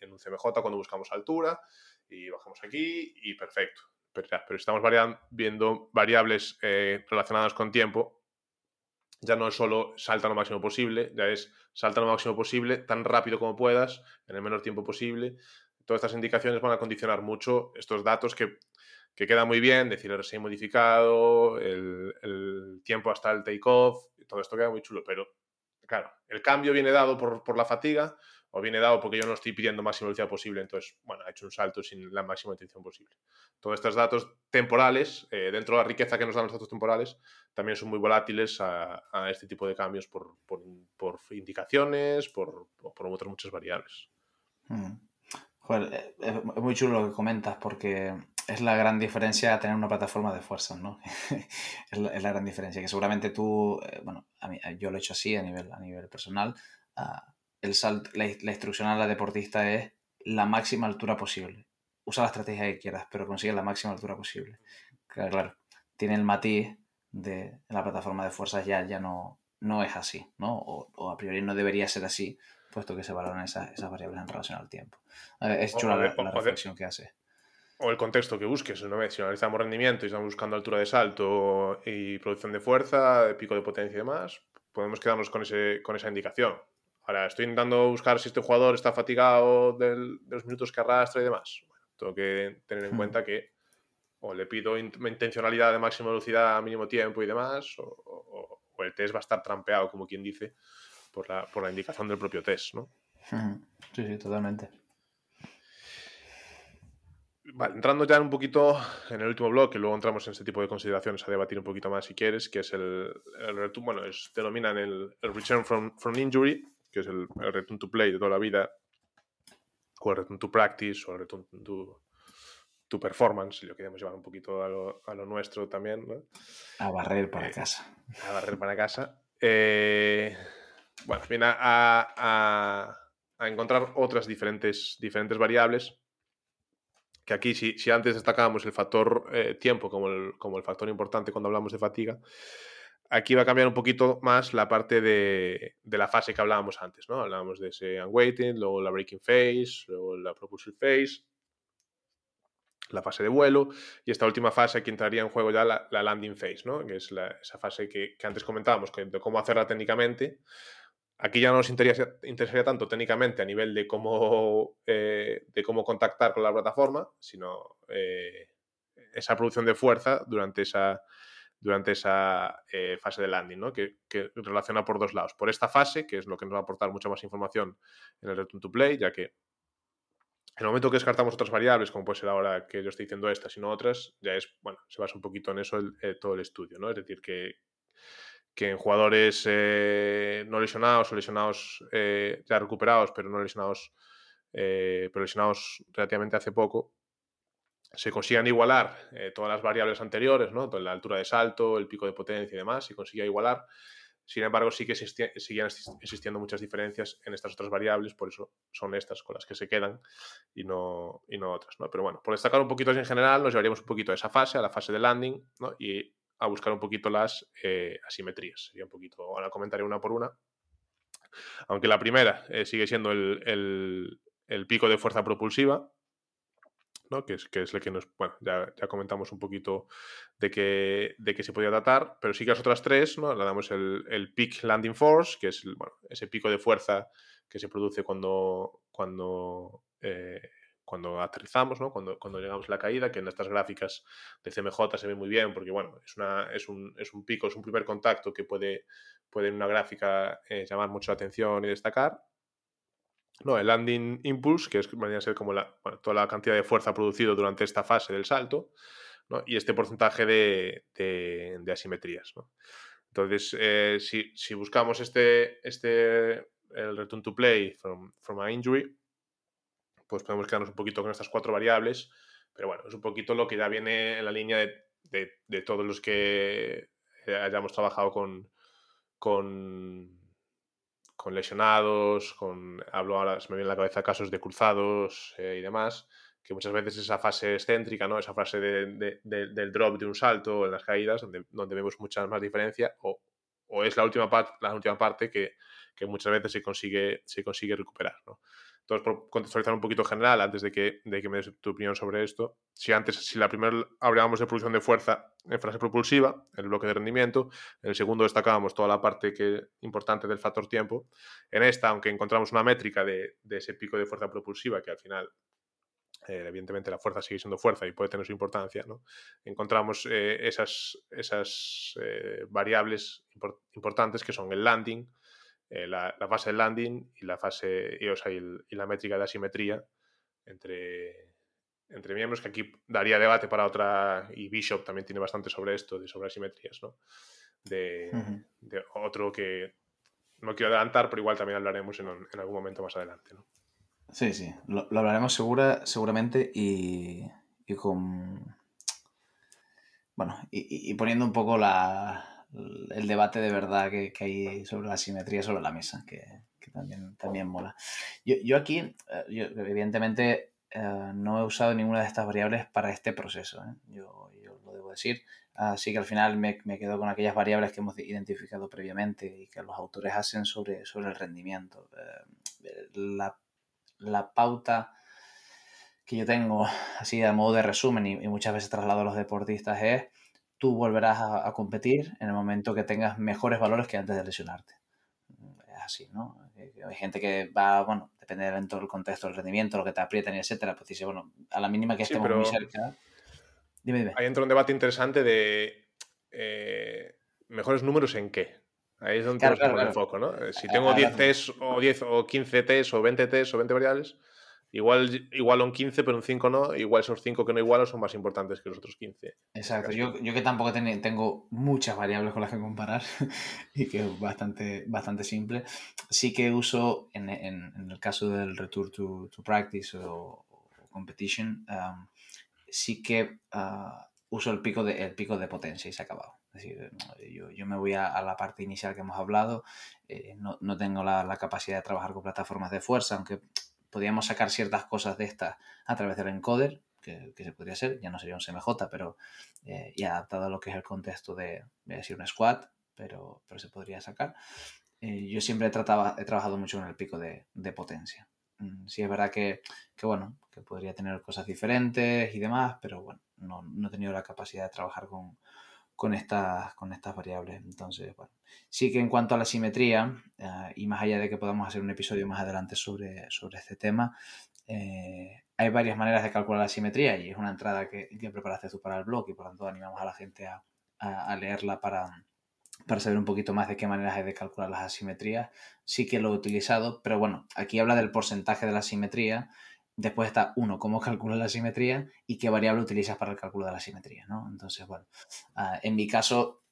En, un CMJ, cuando buscamos altura, y bajamos aquí, y perfecto. Pero, pero estamos viendo variables eh, relacionadas con tiempo, ya no es solo salta lo máximo posible, ya es salta lo máximo posible, tan rápido como puedas, en el menor tiempo posible. Todas estas indicaciones van a condicionar mucho estos datos que que queda muy bien, decir el recién modificado, el, tiempo hasta el take-off, todo esto queda muy chulo, pero claro, el cambio viene dado por, la fatiga o viene dado porque yo no estoy pidiendo máxima velocidad posible, entonces, bueno, ha hecho un salto sin la máxima intención posible. Todos estos datos temporales, eh, dentro de la riqueza que nos dan los datos temporales, también son muy volátiles a, este tipo de cambios por, indicaciones, por, por, otras muchas variables. Mm. Joder, es muy chulo lo que comentas porque es la gran diferencia tener una plataforma de fuerzas, ¿no? [LAUGHS] es, la, gran diferencia, que seguramente tú, eh, bueno, a mí, yo lo he hecho así a nivel, a nivel personal, ah, el salt, la, instrucción a la deportista es la máxima altura posible. Usa la estrategia que quieras, pero consigue la máxima altura posible. Claro, claro tiene el matiz de la plataforma de fuerzas ya, ya no, no es así, ¿no? O, a priori no debería ser así, puesto que se valoran esas, esas variables en relación al tiempo. Es chula la, la reflexión que hace o el contexto que busques. ¿no? Si analizamos rendimiento y estamos buscando altura de salto y producción de fuerza, pico de potencia y demás, podemos quedarnos con, ese, con esa indicación. Ahora, estoy intentando buscar si este jugador está fatigado de los minutos que arrastra y demás. tengo que tener en hmm. cuenta que o le pido intencionalidad de máxima velocidad a mínimo tiempo y demás, o, el test va a estar trampeado, como quien dice, por la, por la indicación del propio test, ¿no? [LAUGHS] Sí, sí, totalmente entrando ya un poquito en el último blog, que luego entramos en este tipo de consideraciones a debatir un poquito más si quieres, que es el, el bueno, es, denominan el, el, return from, from injury, que es el, return to play de toda la vida, o el return to practice, o el return to, to performance, si lo queremos llevar un poquito a lo, a lo nuestro también. ¿no? A barrer para eh, casa. A barrer para casa. Eh, bueno, viene a, a, a, encontrar otras diferentes, diferentes variables que aquí si, si antes destacábamos el factor eh, tiempo como el, como el factor importante cuando hablamos de fatiga, aquí va a cambiar un poquito más la parte de, la fase que hablábamos antes, ¿no? Hablábamos de ese unweighted, luego la breaking phase, luego la propulsive phase, la fase de vuelo y esta última fase aquí entraría en juego ya la, la landing phase, ¿no? Que es esa fase que, que, antes comentábamos, que, de cómo hacerla técnicamente, Aquí ya no nos interesaría, tanto técnicamente a nivel de cómo, eh, de cómo contactar con la plataforma, sino eh, esa producción de fuerza durante esa, durante esa eh, fase de landing, ¿no? que, relaciona por dos lados. Por esta fase, que es lo que nos va a aportar mucha más información en el return to play, ya que en el momento que descartamos otras variables, como puede ser ahora que yo estoy diciendo estas y no otras, ya es, bueno, se basa un poquito en eso todo el estudio, ¿no? Es decir, que, que en jugadores eh, no lesionados o lesionados eh, ya recuperados, pero no lesionados, eh, pero lesionados relativamente hace poco, se consigan igualar todas las variables anteriores, ¿no? la altura de salto, el pico de potencia y demás, se consigue igualar. Sin embargo, sí que siguen existiendo muchas diferencias en estas otras variables, por eso son estas con las que se quedan y no, y no otras. ¿no? Pero bueno, por destacar un poquito en general, nos llevaríamos un poquito a esa fase, a la fase de landing, ¿no? y a buscar un poquito las eh, asimetrías. Sería un poquito, ahora comentaré una por una. Aunque la primera eh, sigue siendo el, pico de fuerza propulsiva, ¿no? que, es, que es el que nos. Bueno, ya, comentamos un poquito de que, de que se podía tratar, pero sí que las otras tres, ¿no? Le damos el, el peak landing force, que es bueno, ese pico de fuerza que se produce cuando, cuando eh, cuando aterrizamos, ¿no? cuando, cuando llegamos a la caída, que en estas gráficas de CMJ se ve muy bien, porque bueno, es, una, es, un, es un pico, es un primer contacto que puede, puede en una gráfica eh, llamar mucho la atención y destacar. No, el landing impulse, que es, a ser como la, toda la cantidad de fuerza producido durante esta fase del salto, ¿no? y este porcentaje de, de, asimetrías. ¿no? Entonces, eh, si, si, buscamos este, este, el return to play from, from an injury, pues podemos quedarnos un poquito con estas cuatro variables, pero bueno, es un poquito lo que ya viene en la línea de, de, todos los que hayamos trabajado con, con, con lesionados, con, hablo ahora, se me viene a la cabeza casos de cruzados y demás, que muchas veces esa fase excéntrica, ¿no? esa fase de, del drop de un salto en las caídas, donde, donde vemos mucha más diferencia, o, o es la última, parte la última parte que, que, muchas veces se consigue, se consigue recuperar. Entonces, por contextualizar un poquito general, antes de que, de que me des tu opinión sobre esto, si antes, si la primera hablábamos de producción de fuerza en fase propulsiva, el bloque de rendimiento, en el segundo destacábamos toda la parte que, importante del factor tiempo, en esta, aunque encontramos una métrica de, de ese pico de fuerza propulsiva, que al final eh, evidentemente la fuerza sigue siendo fuerza y puede tener su importancia, ¿no? encontramos eh, esas, esas eh, variables importantes que son el landing, la, fase del landing y la fase y, o sea, y, la métrica de asimetría entre, entre miembros, que aquí daría debate para otra, y Bishop también tiene bastante sobre esto, de sobre asimetrías, ¿no? de, de otro que no quiero adelantar, pero igual también hablaremos en, en algún momento más adelante. ¿no? Sí, sí, lo, hablaremos segura, seguramente y, y con... Bueno, y, poniendo un poco la, el debate de verdad que, que, hay sobre la simetría sobre la mesa, que, que también, también mola. Yo, yo aquí, eh, yo, evidentemente, eh, no he usado ninguna de estas variables para este proceso, ¿eh? yo, yo, lo debo decir. Así que al final me, me, quedo con aquellas variables que hemos identificado previamente y que los autores hacen sobre, sobre el rendimiento. la la pauta que yo tengo, así a modo de resumen, y, muchas veces traslado a los deportistas, es tú volverás a, competir en el momento que tengas mejores valores que antes de lesionarte. Es así, ¿no? Hay gente que va, bueno, depende del todo el contexto, el rendimiento, lo que te aprietan y etcétera, pues dice, bueno, a la mínima que estemos muy cerca. Dime, dime. Ahí entra un debate interesante de eh, mejores números en qué. Ahí es donde claro, claro, el foco, ¿no? Eh, si tengo 10 test o 10 o 15 test o 20 test o 20 variables, igual igual un 15, pero un 5 no, igual esos 5 que no igualo son más importantes que los otros 15. Exacto, yo, yo, que tampoco tengo muchas variables con las que comparar [LAUGHS] y que es bastante, bastante simple, sí que uso en, en, en el caso del return to, to practice o, competition, um, sí que uh, uso el pico, de, el pico de potencia y se ha acabado. Es decir, yo, yo me voy a, la parte inicial que hemos hablado, eh, no, no, tengo la, la, capacidad de trabajar con plataformas de fuerza, aunque podríamos sacar ciertas cosas de estas a través del encoder, que, que se podría hacer, ya no sería un CMJ, pero eh, ya adaptado a lo que es el contexto de, de decir un squat, pero, pero se podría sacar. Eh, yo siempre he, tratado, he trabajado mucho en el pico de, de potencia. Mm, sí es verdad que, que, bueno, que podría tener cosas diferentes y demás, pero bueno, no, no he tenido la capacidad de trabajar con, con estas, con estas variables. Entonces, sí que en cuanto a la simetría, uh, y más allá de que podamos hacer un episodio más adelante sobre, sobre este tema, eh, hay varias maneras de calcular la simetría y es una entrada que, que, preparaste tú para el blog y por lo tanto animamos a la gente a, a, a leerla para, para saber un poquito más de qué maneras hay de calcular las asimetrías. Sí que lo he utilizado, pero bueno, aquí habla del porcentaje de la simetría Después está, uno, cómo calculas la simetría y qué variable utilizas para el cálculo de la simetría, ¿no? Entonces, bueno, uh, en mi caso,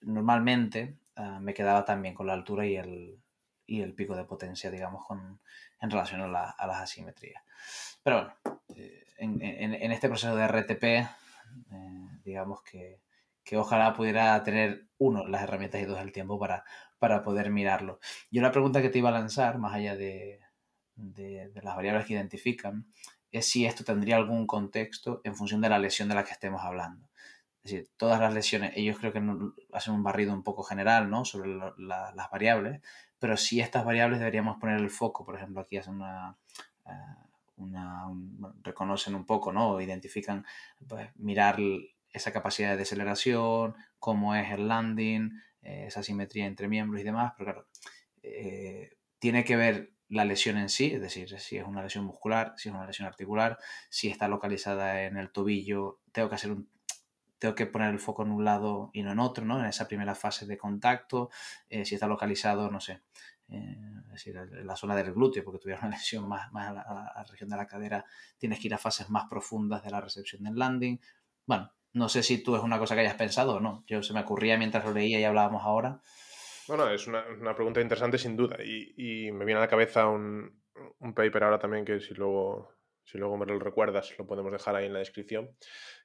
normalmente uh, me quedaba también con la altura y el, y el pico de potencia, digamos, con, en relación a, la, a las asimetrías. Pero bueno, eh, en, en, en, este proceso de RTP, eh, digamos que, que, ojalá pudiera tener, uno, las herramientas y dos, el tiempo para, para poder mirarlo. Yo la pregunta que te iba a lanzar, más allá de, de, las variables que identifican es si esto tendría algún contexto en función de la lesión de la que estemos hablando. Es decir, todas las lesiones, ellos creo que hacen un barrido un poco general ¿no? sobre las variables, pero si estas variables deberíamos poner el foco, por ejemplo, aquí hacen una, un, reconocen un poco, ¿no? Identifican, pues, mirar esa capacidad de deceleración, cómo es el landing, eh, esa simetría entre miembros y demás, pero claro, eh, tiene que ver la lesión en sí, es decir, si es una lesión muscular, si es una lesión articular, si está localizada en el tobillo, tengo que hacer tengo que poner el foco en un lado y no en otro, ¿no? En esa primera fase de contacto, eh, si está localizado, no sé, eh, es decir, en la zona del glúteo, porque tuviera una [LAUGHS] lesión más, más a, la, a, la, región de la cadera, tienes que ir a fases más profundas de la recepción del landing. Bueno, no sé si tú es una cosa que hayas pensado o no. Yo se me ocurría mientras lo leía y hablábamos ahora. Bueno, es una, pregunta interesante sin duda. Y, me viene a la cabeza un, un, paper ahora también que si luego si luego me lo recuerdas, lo podemos dejar ahí en la descripción,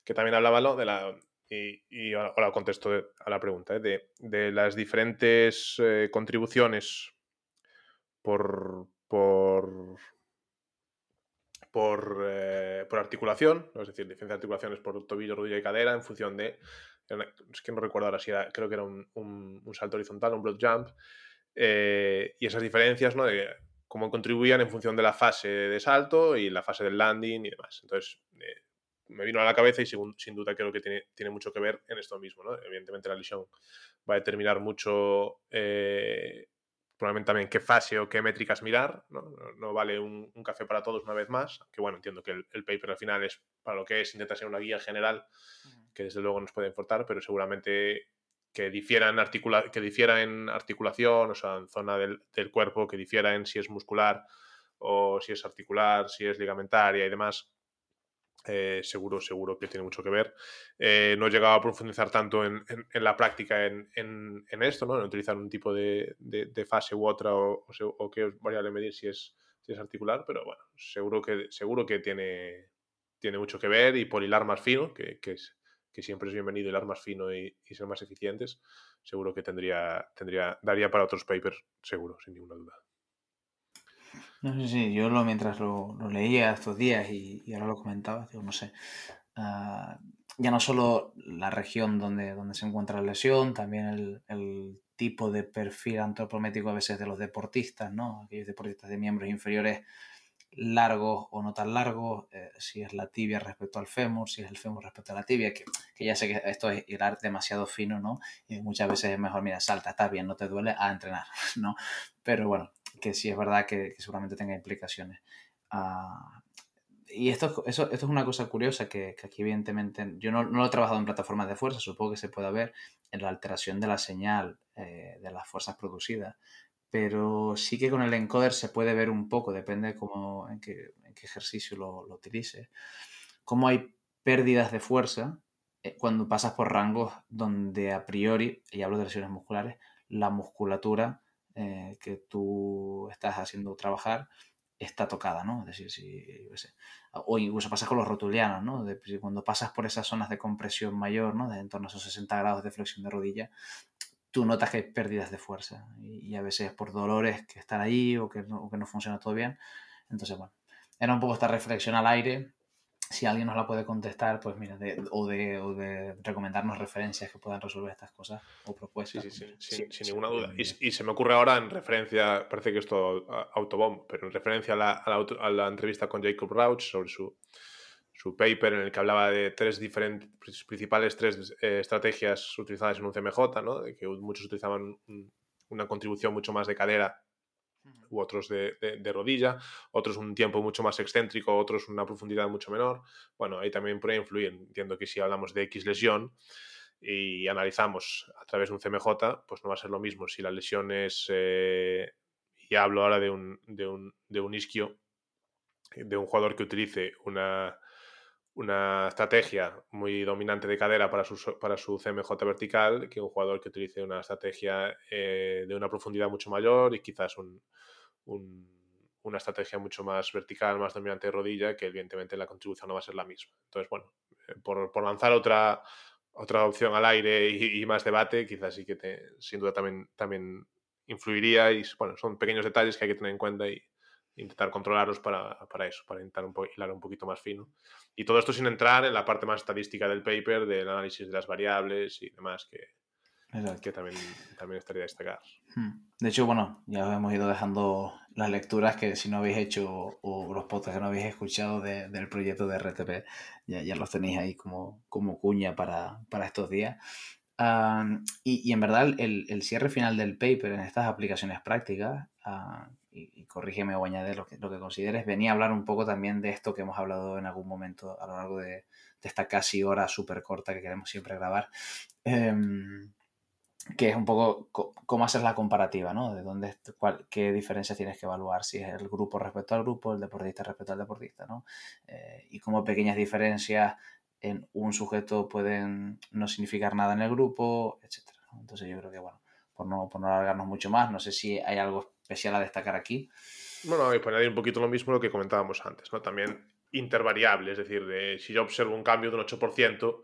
que también hablaba de la, y, ahora contesto a la pregunta, ¿eh? de, las diferentes eh, contribuciones por, por, por, eh, articulación, es decir, diferentes articulaciones por tobillo, rodilla y cadera en función de, es que no recuerdo ahora si era, creo que era un, un, salto horizontal, un broad jump, y esas diferencias, ¿no? De cómo contribuían en función de la fase de salto y la fase del landing y demás. Entonces, me vino a la cabeza y sin, duda creo que tiene, tiene, mucho que ver en esto mismo. ¿no? Evidentemente la lesión va a determinar mucho, eh, probablemente también qué fase o qué métricas mirar. No, no vale un, café para todos una vez más, que bueno, entiendo que el, paper al final es para lo que es, intenta ser una guía general que desde luego nos puede importar, pero seguramente que difiera en, articula que difiera en articulación, o sea, en zona del, del cuerpo, que difiera en si es muscular o si es articular, si es ligamentaria y demás, eh, seguro, seguro que tiene mucho que ver. Eh, no he llegado a profundizar tanto en, la práctica en, esto, ¿no? en utilizar un tipo de, fase u otra o, o, qué variable medir si es, si es articular, pero bueno, seguro que, seguro que tiene, tiene mucho que ver y por hilar más fino, que, es, que siempre es bienvenido hilar más fino y, ser más eficientes, seguro que tendría, tendría, daría para otros papers, seguro, sin ninguna duda. No sé si yo lo, mientras lo, leía estos días y, ahora lo comentaba, digo, no sé. Ah, ya no solo la región donde, donde se encuentra la lesión, también el, tipo de perfil antropométrico a veces de los deportistas, ¿no? Aquellos deportistas de miembros inferiores largos o no tan largos, eh, si es la tibia respecto al fémur, si es el fémur respecto a la tibia, que, que ya sé que esto es hilar demasiado fino, ¿no? Y muchas veces es mejor, mira, salta, está bien, no te duele, a entrenar, [LAUGHS] ¿no? Pero bueno, que sí es verdad que, seguramente tenga implicaciones. Ah, y esto, eso, esto es una cosa curiosa que, aquí evidentemente yo no, no, lo he trabajado en plataformas de fuerza, supongo que se puede ver en la alteración de la señal eh, de las fuerzas producidas, pero sí que con el encoder se puede ver un poco, depende de cómo, en, qué, en qué ejercicio lo, lo utilice, cómo hay pérdidas de fuerza eh, cuando pasas por rangos donde a priori, y hablo de lesiones musculares, la musculatura eh, que tú estás haciendo trabajar está tocada, ¿no? Es decir, si, o incluso pasa con los rotulianos, ¿no? cuando pasas por esas zonas de compresión mayor, ¿no? De en torno a esos 60 grados de flexión de rodilla, tú notas que hay pérdidas de fuerza y, a veces por dolores que están ahí o que, no, o que no funciona todo bien. Entonces, bueno, era un poco esta reflexión al aire si alguien nos la puede contestar, pues mira, o, de, o, de, recomendarnos referencias que puedan resolver estas cosas o propuestas. Sí, sí, sí, sin, ninguna duda. Y, se me ocurre ahora en referencia, parece que esto autobomb, pero en referencia a la, a la, entrevista con Jacob Rauch sobre su, su, paper en el que hablaba de tres diferentes, principales tres eh, estrategias utilizadas en un CMJ, ¿no? De que muchos utilizaban una contribución mucho más de cadera u otros de, rodilla, otros un tiempo mucho más excéntrico, otros una profundidad mucho menor. Bueno, ahí también puede influir. Entiendo que si hablamos de X lesión y analizamos a través de un CMJ, pues no va a ser lo mismo si la lesión es, eh, y hablo ahora de un, de un, de un isquio, de un jugador que utilice una una estrategia muy dominante de cadera para su, para su CMJ vertical que un jugador que utilice una estrategia eh, de una profundidad mucho mayor y quizás un, una estrategia mucho más vertical, más dominante de rodilla, que evidentemente la contribución no va a ser la misma. Entonces, bueno, eh, por, por lanzar otra, otra opción al aire y, más debate, quizás sí que sin duda también, también influiría y bueno, son pequeños detalles que hay que tener en cuenta y, intentar controlarlos para, para eso, para intentar un hilar un poquito más fino. Y todo esto sin entrar en la parte más estadística del paper, del análisis de las variables y demás, que, que también, también estaría destacar. Hmm. De hecho, bueno, ya hemos ido dejando las lecturas que si no habéis hecho o los podcasts que no habéis escuchado del proyecto de RTP, ya, ya los tenéis ahí como, como cuña para, para estos días. y, y, en verdad el, el, cierre final del paper en estas aplicaciones prácticas, uh, y, corrígeme o añade lo que, consideres, venía a hablar un poco también de esto que hemos hablado en algún momento a lo largo de, esta casi hora súper corta que queremos siempre grabar, em, que es un poco cómo hacer la comparativa, ¿no? De dónde, cuál, qué diferencias tienes que evaluar, si es el grupo respecto al grupo, el deportista respecto al deportista, ¿no? Eh, y cómo pequeñas diferencias en un sujeto pueden no significar nada en el grupo, etc. Entonces yo creo que, bueno, por no, por no alargarnos mucho más, no sé si hay algo especial a destacar aquí. Bueno, y por añadir un poquito lo mismo lo que comentábamos antes, ¿no? También intervariable, es decir, si yo observo un cambio de un 8%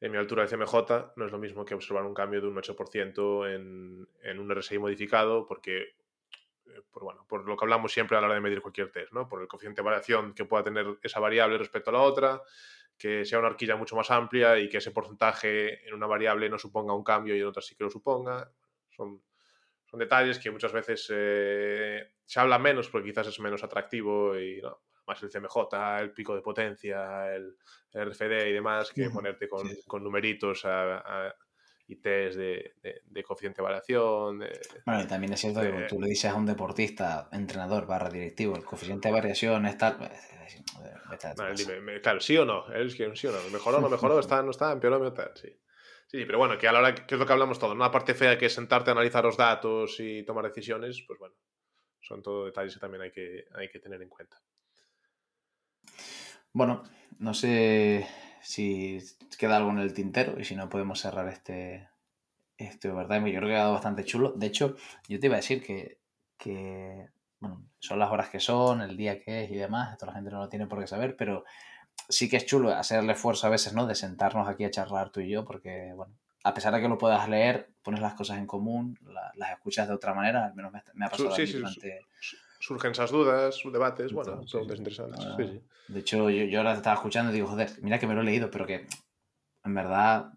en mi altura de CMJ, no es lo mismo que observar un cambio de un 8% en, en un RSI modificado, porque eh, por, bueno, por lo que hablamos siempre a la hora de medir cualquier test, ¿no? Por el coeficiente de variación que pueda tener esa variable respecto a la otra, que sea una horquilla mucho más amplia y que ese porcentaje en una variable no suponga un cambio y en otra sí que lo suponga. Son, son detalles que muchas veces eh, se habla menos porque quizás es menos atractivo y ¿no? más el CMJ, el pico de potencia, el, RFD y demás, que ponerte con, con numeritos y test de, de, coeficiente de variación. bueno, y también es cierto que tú le dices a un deportista, entrenador barra directivo, el coeficiente de variación es tal. Dime, claro, sí o no, es que sí o no, mejoró, no [LAUGHS] mejoró, está, no está, empeoró, tal, sí. Sí, pero bueno, que a la hora, que es lo que hablamos todo, una parte fea que es sentarte a analizar los datos y tomar decisiones, pues bueno, son todo detalles que también hay que, hay que tener en cuenta. Bueno, no sé si queda algo en el tintero y si no podemos cerrar este, este ¿verdad? Yo creo que ha quedado bastante chulo. De hecho, yo te iba a decir que, que bueno, son las horas que son, el día que es y demás. Esto la gente no lo tiene por qué saber, pero sí que es chulo hacer el esfuerzo a veces, ¿no? De sentarnos aquí a charlar tú y yo, porque, bueno, a pesar de que lo puedas leer, pones las cosas en común, las escuchas de otra manera, al menos me, ha pasado durante surgen esas dudas, debates, bueno, preguntas interesantes. De hecho, yo, ahora te estaba escuchando y digo, joder, mira que me lo he leído, pero que en verdad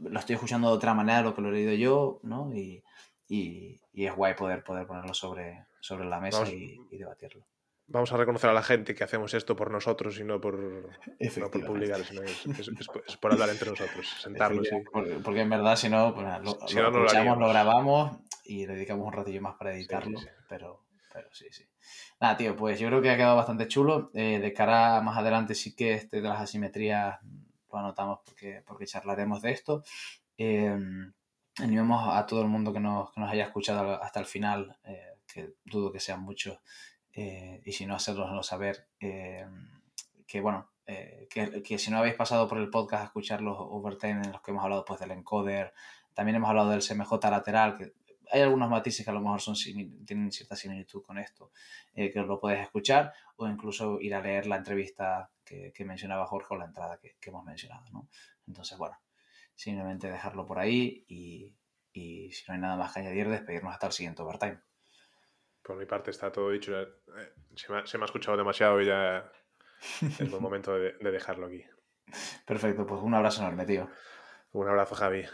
lo estoy escuchando de otra manera lo que lo he leído yo, ¿no? Y, es guay poder, poder ponerlo sobre, sobre la mesa y, debatirlo. Vamos a reconocer a la gente que hacemos esto por nosotros y no por, no por publicar, sino es, por hablar entre nosotros, [LAUGHS] sentarnos. Porque, en verdad, si no, pues, lo, lo, escuchamos, lo, grabamos y dedicamos un ratillo más para editarlo, pero pero sí, sí. Nada, tío, pues yo creo que ha quedado bastante chulo. Eh, de cara más adelante sí que este de las asimetrías lo anotamos porque, porque charlaremos de esto. Eh, animemos a todo el mundo que nos, que nos haya escuchado hasta el final, eh, que dudo que sean muchos, eh, y si no, hacerloslo saber. que bueno, que, que, si no habéis pasado por el podcast a escuchar los overtime en los que hemos hablado pues, del encoder, también hemos hablado del CMJ lateral, que hay algunos matices que a lo mejor son, tienen cierta similitud con esto, eh, que lo puedes escuchar o incluso ir a leer la entrevista que, mencionaba Jorge o la entrada que, hemos mencionado. ¿no? Entonces, bueno, simplemente dejarlo por ahí y, si no hay nada más que añadir, despedirnos hasta el siguiente overtime. Por mi parte está todo dicho. Eh, se, me ha, escuchado demasiado y ya [LAUGHS] es buen momento de dejarlo aquí. Perfecto, pues un abrazo enorme, tío. Un abrazo, Javi.